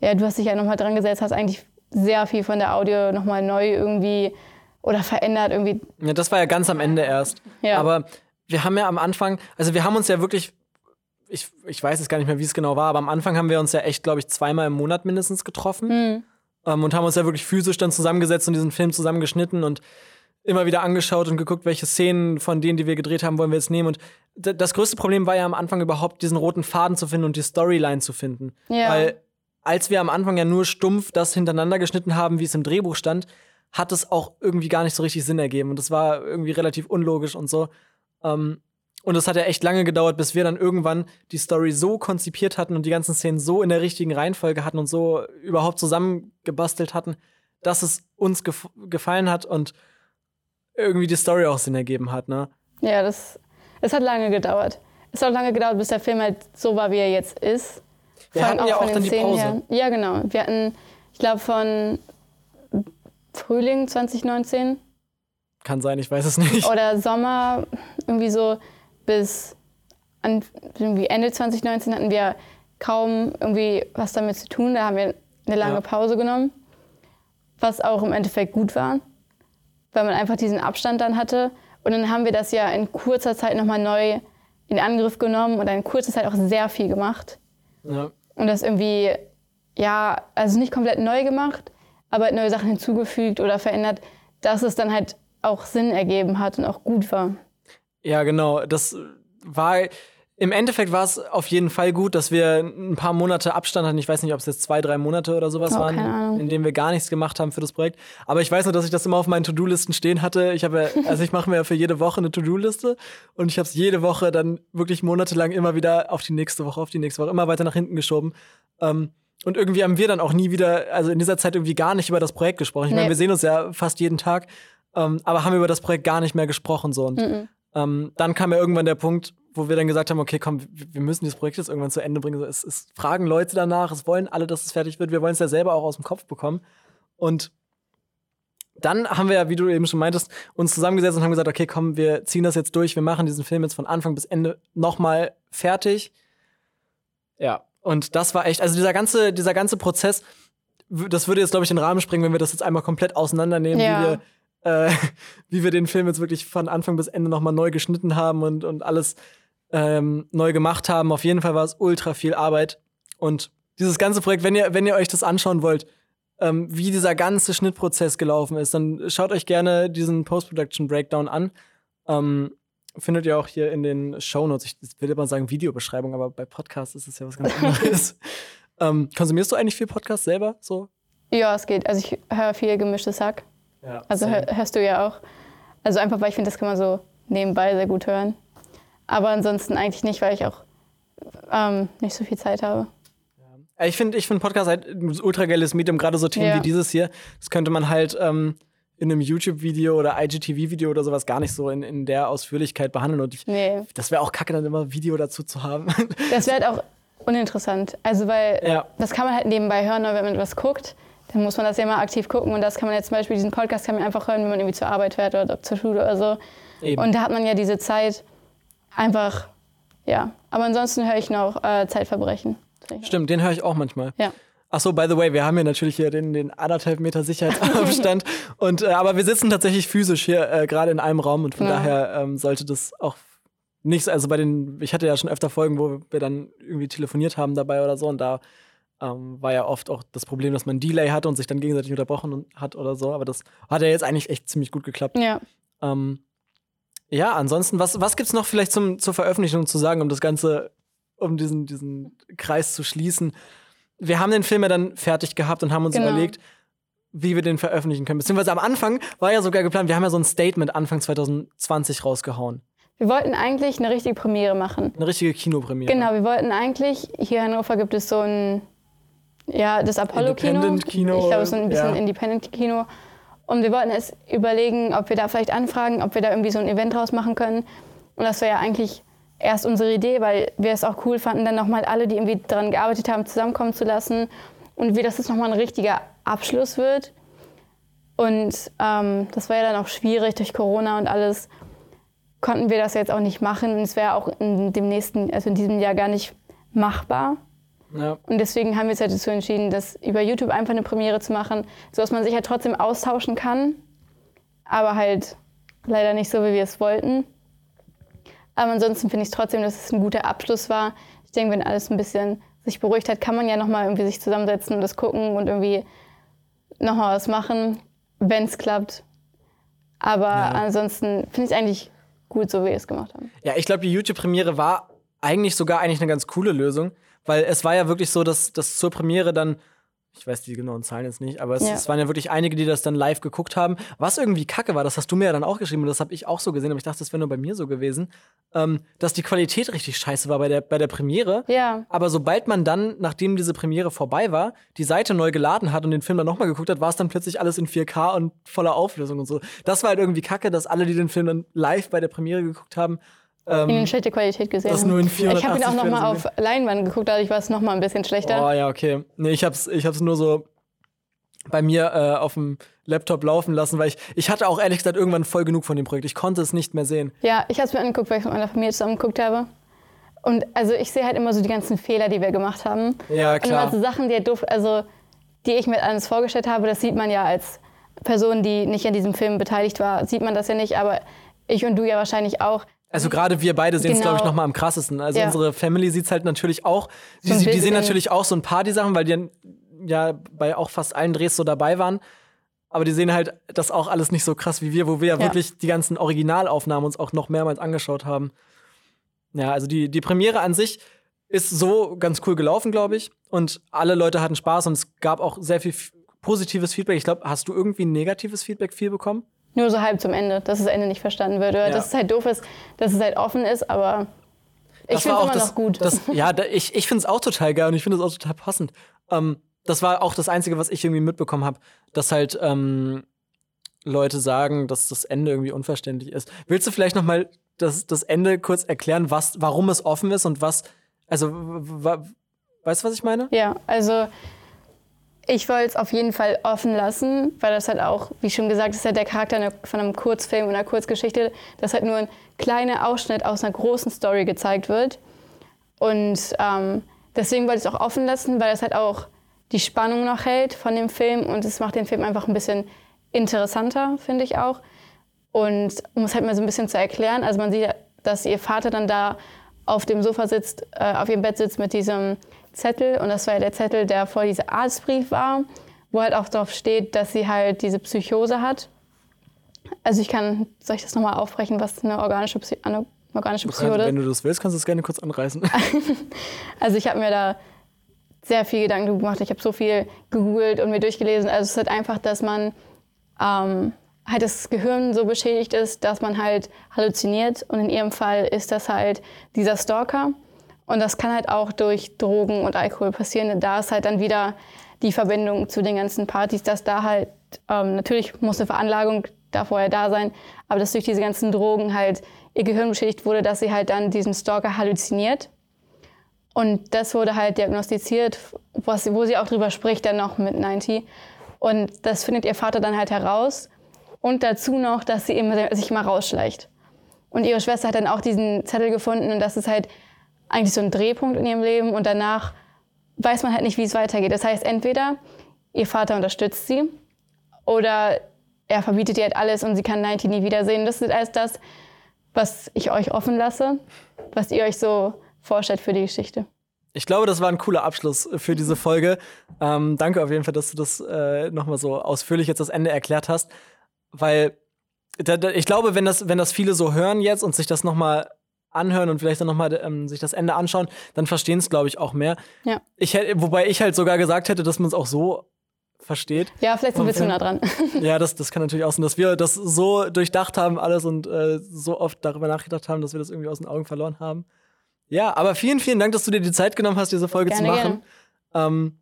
ja, du hast dich ja nochmal dran gesetzt, hast eigentlich sehr viel von der Audio nochmal neu irgendwie oder verändert irgendwie. Ja, das war ja ganz am Ende erst. Ja. Aber wir haben ja am Anfang, also wir haben uns ja wirklich, ich, ich weiß jetzt gar nicht mehr, wie es genau war, aber am Anfang haben wir uns ja echt, glaube ich, zweimal im Monat mindestens getroffen. Mhm. Ähm, und haben uns ja wirklich physisch dann zusammengesetzt und diesen Film zusammengeschnitten und immer wieder angeschaut und geguckt, welche Szenen von denen, die wir gedreht haben, wollen wir jetzt nehmen. Und das größte Problem war ja am Anfang überhaupt, diesen roten Faden zu finden und die Storyline zu finden. Ja. Weil als wir am Anfang ja nur stumpf das hintereinander geschnitten haben, wie es im Drehbuch stand, hat es auch irgendwie gar nicht so richtig Sinn ergeben. Und das war irgendwie relativ unlogisch und so. Ähm, und es hat ja echt lange gedauert, bis wir dann irgendwann die Story so konzipiert hatten und die ganzen Szenen so in der richtigen Reihenfolge hatten und so überhaupt zusammengebastelt hatten, dass es uns gef gefallen hat und irgendwie die Story auch Sinn ergeben hat, ne? Ja, das es hat lange gedauert. Es hat lange gedauert, bis der Film halt so war, wie er jetzt ist. Wir hatten ja auch dann die Pause. Her. Ja, genau. Wir hatten, ich glaube, von Frühling 2019. Kann sein, ich weiß es nicht. Oder Sommer, irgendwie so bis an, irgendwie Ende 2019 hatten wir kaum irgendwie was damit zu tun. Da haben wir eine lange ja. Pause genommen, was auch im Endeffekt gut war, weil man einfach diesen Abstand dann hatte. Und dann haben wir das ja in kurzer Zeit nochmal neu in Angriff genommen und in kurzer Zeit auch sehr viel gemacht. Ja und das irgendwie, ja, also nicht komplett neu gemacht, aber neue Sachen hinzugefügt oder verändert, dass es dann halt auch Sinn ergeben hat und auch gut war. Ja, genau. Das war im Endeffekt war es auf jeden Fall gut, dass wir ein paar Monate Abstand hatten. Ich weiß nicht, ob es jetzt zwei, drei Monate oder sowas oh, waren, in denen wir gar nichts gemacht haben für das Projekt. Aber ich weiß nur, dass ich das immer auf meinen To-Do-Listen stehen hatte. Ich habe, (laughs) also ich mache mir ja für jede Woche eine To-Do-Liste und ich habe es jede Woche dann wirklich monatelang immer wieder auf die nächste Woche, auf die nächste Woche, immer weiter nach hinten geschoben. Ähm, und irgendwie haben wir dann auch nie wieder, also in dieser Zeit irgendwie gar nicht über das Projekt gesprochen. Ich nee. meine, wir sehen uns ja fast jeden Tag, ähm, aber haben über das Projekt gar nicht mehr gesprochen so. Und mm -mm. Ähm, dann kam ja irgendwann der Punkt, wo wir dann gesagt haben, okay, komm, wir müssen dieses Projekt jetzt irgendwann zu Ende bringen. Es, es fragen Leute danach, es wollen alle, dass es fertig wird. Wir wollen es ja selber auch aus dem Kopf bekommen. Und dann haben wir ja, wie du eben schon meintest, uns zusammengesetzt und haben gesagt, okay, komm, wir ziehen das jetzt durch, wir machen diesen Film jetzt von Anfang bis Ende nochmal fertig. Ja, und das war echt, also dieser ganze, dieser ganze Prozess, das würde jetzt, glaube ich, den Rahmen sprengen, wenn wir das jetzt einmal komplett auseinandernehmen, ja. wie wir äh, (laughs) wie wir den Film jetzt wirklich von Anfang bis Ende nochmal neu geschnitten haben und, und alles ähm, neu gemacht haben. Auf jeden Fall war es ultra viel Arbeit. Und dieses ganze Projekt, wenn ihr, wenn ihr euch das anschauen wollt, ähm, wie dieser ganze Schnittprozess gelaufen ist, dann schaut euch gerne diesen Post-Production Breakdown an. Ähm, findet ihr auch hier in den Shownotes. Ich würde mal sagen Videobeschreibung, aber bei Podcasts ist es ja was ganz (laughs) anderes. ähm, konsumierst du eigentlich viel Podcast selber so? Ja, es geht. Also ich höre viel gemischtes Hack. Ja, Also hör, hörst du ja auch. Also einfach, weil ich finde, das kann man so nebenbei sehr gut hören. Aber ansonsten eigentlich nicht, weil ich auch ähm, nicht so viel Zeit habe. Ich finde ich find Podcast halt ein ultra geiles Medium, gerade so Themen Ja. wie dieses hier. Das könnte man halt ähm, in einem YouTube-Video oder IGTV-Video oder sowas gar nicht so in, in der Ausführlichkeit behandeln. Und ich, Nee, das wäre auch kacke, dann immer ein Video dazu zu haben. (laughs) das wäre halt auch uninteressant. Also weil Ja. das kann man halt nebenbei hören, aber wenn man etwas guckt, dann muss man das ja immer aktiv gucken. Und das kann man jetzt zum Beispiel, diesen Podcast kann man einfach hören, wenn man irgendwie zur Arbeit fährt oder zur Schule oder so. Eben. Und da hat man ja diese Zeit einfach, ja. Aber ansonsten höre ich noch äh, Zeitverbrechen. Stimmt, den höre ich auch manchmal. Ja. Ach so, by the way, wir haben hier natürlich hier den, den anderthalb Meter Sicherheitsabstand. (laughs) und, äh, aber wir sitzen tatsächlich physisch hier äh, gerade in einem Raum und von Ja. daher ähm, sollte das auch nichts, also bei den, ich hatte ja schon öfter Folgen, wo wir dann irgendwie telefoniert haben dabei oder so und da ähm, war ja oft auch das Problem, dass man Delay hatte und sich dann gegenseitig unterbrochen hat oder so, aber das hat ja jetzt eigentlich echt ziemlich gut geklappt. Ja. Ähm, ja, ansonsten, was, was gibt's noch vielleicht zum, zur Veröffentlichung zu sagen, um das Ganze, um diesen, diesen Kreis zu schließen? Wir haben den Film ja dann fertig gehabt und haben uns Genau. überlegt, wie wir den veröffentlichen können. Beziehungsweise am Anfang war ja sogar geplant, wir haben ja so ein Statement Anfang 2020 rausgehauen. Wir wollten eigentlich eine richtige Premiere machen. Eine richtige Kinopremiere. Genau, wir wollten eigentlich, hier in Hannover gibt es so ein, ja, das Apollo-Kino. Independent-Kino, Ich glaube, es ist ein bisschen ja. Independent-Kino. Und wir wollten es überlegen, ob wir da vielleicht anfragen, ob wir da irgendwie so ein Event draus machen können. Und das war ja eigentlich erst unsere Idee, weil wir es auch cool fanden, dann nochmal alle, die irgendwie daran gearbeitet haben, zusammenkommen zu lassen. Und wie das jetzt nochmal ein richtiger Abschluss wird. Und ähm, das war ja dann auch schwierig durch Corona und alles konnten wir das jetzt auch nicht machen. Und es wäre auch in dem nächsten, also in diesem Jahr gar nicht machbar. Ja. Und deswegen haben wir uns halt dazu entschieden, das über YouTube einfach eine Premiere zu machen, sodass man sich halt trotzdem austauschen kann, aber halt leider nicht so, wie wir es wollten. Aber ansonsten finde ich trotzdem, dass es ein guter Abschluss war. Ich denke, wenn alles ein bisschen sich beruhigt hat, kann man ja nochmal irgendwie sich zusammensetzen und das gucken und irgendwie nochmal was machen, wenn es klappt. Aber ansonsten finde ich es eigentlich gut, so wie wir es gemacht haben. Ja, ich glaube, die YouTube-Premiere war eigentlich sogar eigentlich eine ganz coole Lösung, weil es war ja wirklich so, dass, dass zur Premiere dann, ich weiß die genauen Zahlen jetzt nicht, aber es, Ja. es waren ja wirklich einige, die das dann live geguckt haben. Was irgendwie kacke war, das hast du mir ja dann auch geschrieben und das habe ich auch so gesehen, aber ich dachte, das wäre nur bei mir so gewesen, ähm, dass die Qualität richtig scheiße war bei der, bei der Premiere. Ja, Aber sobald man dann, nachdem diese Premiere vorbei war, die Seite neu geladen hat und den Film dann nochmal geguckt hat, war es dann plötzlich alles in 4K und voller Auflösung und so. Das war halt irgendwie kacke, dass alle, die den Film dann live bei der Premiere geguckt haben, ähm, in den schlechte Qualität gesehen. das nur in ich habe ihn 480 auch nochmal auf Leinwand geguckt, dadurch war es nochmal ein bisschen schlechter. Oh ja, okay. Nee, ich hab's, ich hab's nur so bei mir äh, auf dem Laptop laufen lassen, weil ich, ich hatte auch ehrlich gesagt irgendwann voll genug von dem Projekt. Ich konnte es nicht mehr sehen. Ja, ich habe es mir angeguckt, weil ich mit meiner Familie zusammen geguckt habe. Und also ich sehe halt immer so die ganzen Fehler, die wir gemacht haben. Ja, Und klar. immer so Sachen, die, halt doof, also, die ich mir alles vorgestellt habe, das sieht man ja als Person, die nicht an diesem Film beteiligt war, sieht man das ja nicht, aber ich und du ja wahrscheinlich auch. Also gerade wir beide sehen es, Genau. glaube ich, noch mal am krassesten. Also Ja. unsere Family sieht's halt natürlich auch. Die, die, die sehen natürlich auch so ein paar die Sachen, weil die ja bei auch fast allen Drehs so dabei waren. Aber die sehen halt das auch alles nicht so krass wie wir, wo wir ja, Ja. wirklich die ganzen Originalaufnahmen uns auch noch mehrmals angeschaut haben. Ja, also die, die Premiere an sich ist so ganz cool gelaufen, glaube ich. Und alle Leute hatten Spaß und es gab auch sehr viel positives Feedback. Ich glaube, hast du irgendwie ein negatives Feedback viel bekommen? Nur so halb zum Ende, dass das Ende nicht verstanden wird. Oder Ja. dass es halt doof ist, dass es halt offen ist, aber ich finde es auch immer das, noch gut. Das, ja, da, ich, ich finde es auch total geil und ich finde es auch total passend. Ähm, das war auch das Einzige, was ich irgendwie mitbekommen habe, dass halt ähm, Leute sagen, dass das Ende irgendwie unverständlich ist. Willst du vielleicht noch mal das, das Ende kurz erklären, was, warum es offen ist und was, also, weißt du, was ich meine? Ja, also ich wollte es auf jeden Fall offen lassen, weil das halt auch, wie schon gesagt, ist halt der Charakter von einem Kurzfilm oder einer Kurzgeschichte, dass halt nur ein kleiner Ausschnitt aus einer großen Story gezeigt wird. Und ähm, deswegen wollte ich es auch offen lassen, weil es halt auch die Spannung noch hält von dem Film und es macht den Film einfach ein bisschen interessanter, finde ich auch. Und um es halt mal so ein bisschen zu erklären, also man sieht, dass ihr Vater dann da auf dem Sofa sitzt, äh, auf ihrem Bett sitzt mit diesem Zettel. Und das war ja der Zettel, der vor diesem Arztbrief war, wo halt auch drauf steht, dass sie halt diese Psychose hat. Also ich kann, soll ich das nochmal aufbrechen, was eine organische, Psy eine organische Psychose Wenn du das willst, kannst du es gerne kurz anreißen. (laughs) (laughs) also ich habe mir da sehr viel Gedanken gemacht. Ich habe so viel gegoogelt und mir durchgelesen. Also es ist halt einfach, dass man ähm, halt das Gehirn so beschädigt ist, dass man halt halluziniert. Und in ihrem Fall ist das halt dieser Stalker. Und das kann halt auch durch Drogen und Alkohol passieren. Da ist halt dann wieder die Verbindung zu den ganzen Partys, dass da halt, ähm, natürlich muss eine Veranlagung da vorher da sein, aber dass durch diese ganzen Drogen halt ihr Gehirn beschädigt wurde, dass sie halt dann diesen Stalker halluziniert. Und das wurde halt diagnostiziert, was, wo sie auch drüber spricht, dann noch mit 90. Und das findet ihr Vater dann halt heraus. Und dazu noch, dass sie immer, sich mal rausschleicht. Und ihre Schwester hat dann auch diesen Zettel gefunden und das ist halt eigentlich so ein Drehpunkt in ihrem Leben und danach weiß man halt nicht, wie es weitergeht. Das heißt, entweder ihr Vater unterstützt sie oder er verbietet ihr halt alles und sie kann 90 nie wiedersehen. Das ist alles das, was ich euch offen lasse, was ihr euch so vorstellt für die Geschichte. Ich glaube, das war ein cooler Abschluss für diese Folge. Ähm, danke auf jeden Fall, dass du das äh, nochmal so ausführlich jetzt das Ende erklärt hast. Weil da, da, ich glaube, wenn das, wenn das viele so hören jetzt und sich das nochmal anhören und vielleicht dann nochmal ähm, sich das Ende anschauen, dann verstehen es, glaube ich, auch mehr. Ja. Ich hätte, wobei ich halt sogar gesagt hätte, dass man es auch so versteht. Ja, vielleicht sind wir zu nah dran. (laughs) Ja, das, das kann natürlich auch sein, dass wir das so durchdacht haben, alles und äh, so oft darüber nachgedacht haben, dass wir das irgendwie aus den Augen verloren haben. Ja, aber vielen, vielen Dank, dass du dir die Zeit genommen hast, diese Folge Gerne, zu machen. Ähm,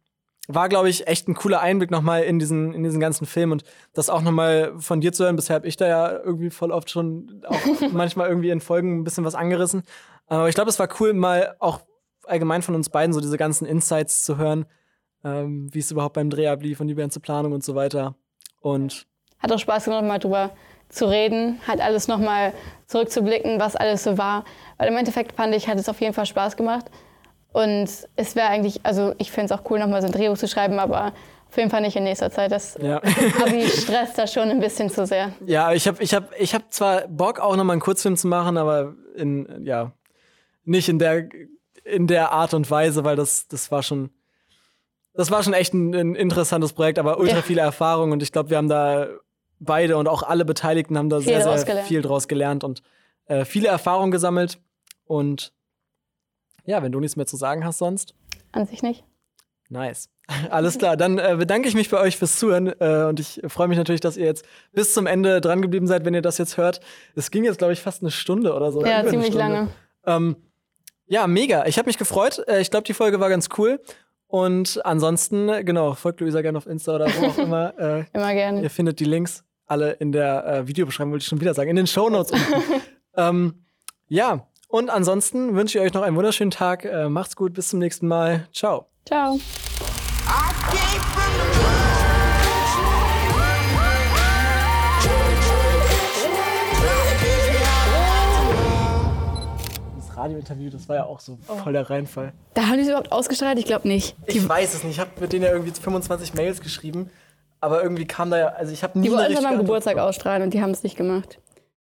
war, glaube ich, echt ein cooler Einblick nochmal in diesen, in diesen ganzen Film und das auch nochmal von dir zu hören. Bisher habe ich da ja irgendwie voll oft schon auch (laughs) manchmal irgendwie in Folgen ein bisschen was angerissen. Aber ich glaube, es war cool, mal auch allgemein von uns beiden so diese ganzen Insights zu hören, ähm, wie es überhaupt beim Dreh ablief und die ganze Planung und so weiter. Und Hat auch Spaß gemacht, mal drüber zu reden, halt alles nochmal zurückzublicken, was alles so war. Weil im Endeffekt fand ich, hat es auf jeden Fall Spaß gemacht. Und es wäre eigentlich, also ich finde es auch cool, nochmal so ein Drehbuch zu schreiben, aber auf jeden Fall nicht in nächster Zeit. Das ja. (laughs) Abi stresst da schon ein bisschen zu sehr. Ja, ich habe ich hab, ich hab zwar Bock, auch nochmal einen Kurzfilm zu machen, aber in, ja, nicht in der, in der Art und Weise, weil das, das war schon, das war schon echt ein, ein interessantes Projekt, aber ultra Ja. viele Erfahrungen und ich glaube, wir haben da beide und auch alle Beteiligten haben da Viel sehr, sehr viel draus gelernt und äh, viele Erfahrungen gesammelt. Und ja, wenn du nichts mehr zu sagen hast sonst. An sich nicht. Nice. (laughs) Alles klar, dann äh, bedanke ich mich bei euch fürs Zuhören äh, und ich freue mich natürlich, dass ihr jetzt bis zum Ende dran geblieben seid, wenn ihr das jetzt hört. Es ging jetzt, glaube ich, fast eine Stunde oder so. Ja, ziemlich lange. Ähm, ja, mega. Ich habe mich gefreut. Äh, ich glaube, die Folge war ganz cool. Und ansonsten, genau, folgt Luisa gerne auf Insta oder wo auch immer. (laughs) Äh, Immer gerne. ihr findet die Links alle in der äh, Videobeschreibung, wollte ich schon wieder sagen, in den Shownotes unten. (laughs) ähm, ja, und ansonsten wünsche ich euch noch einen wunderschönen Tag. Äh, macht's gut, bis zum nächsten Mal. Ciao. Ciao. Radiointerview, das war ja auch so voll der Reinfall. Da haben die es überhaupt ausgestrahlt? Ich glaube nicht. Ich weiß es nicht. Ich habe mit denen ja irgendwie 25 Mails geschrieben, aber irgendwie kam da ja, also ich habe nie Die wollten es an meinem Geburtstag ausstrahlen und die haben es nicht gemacht.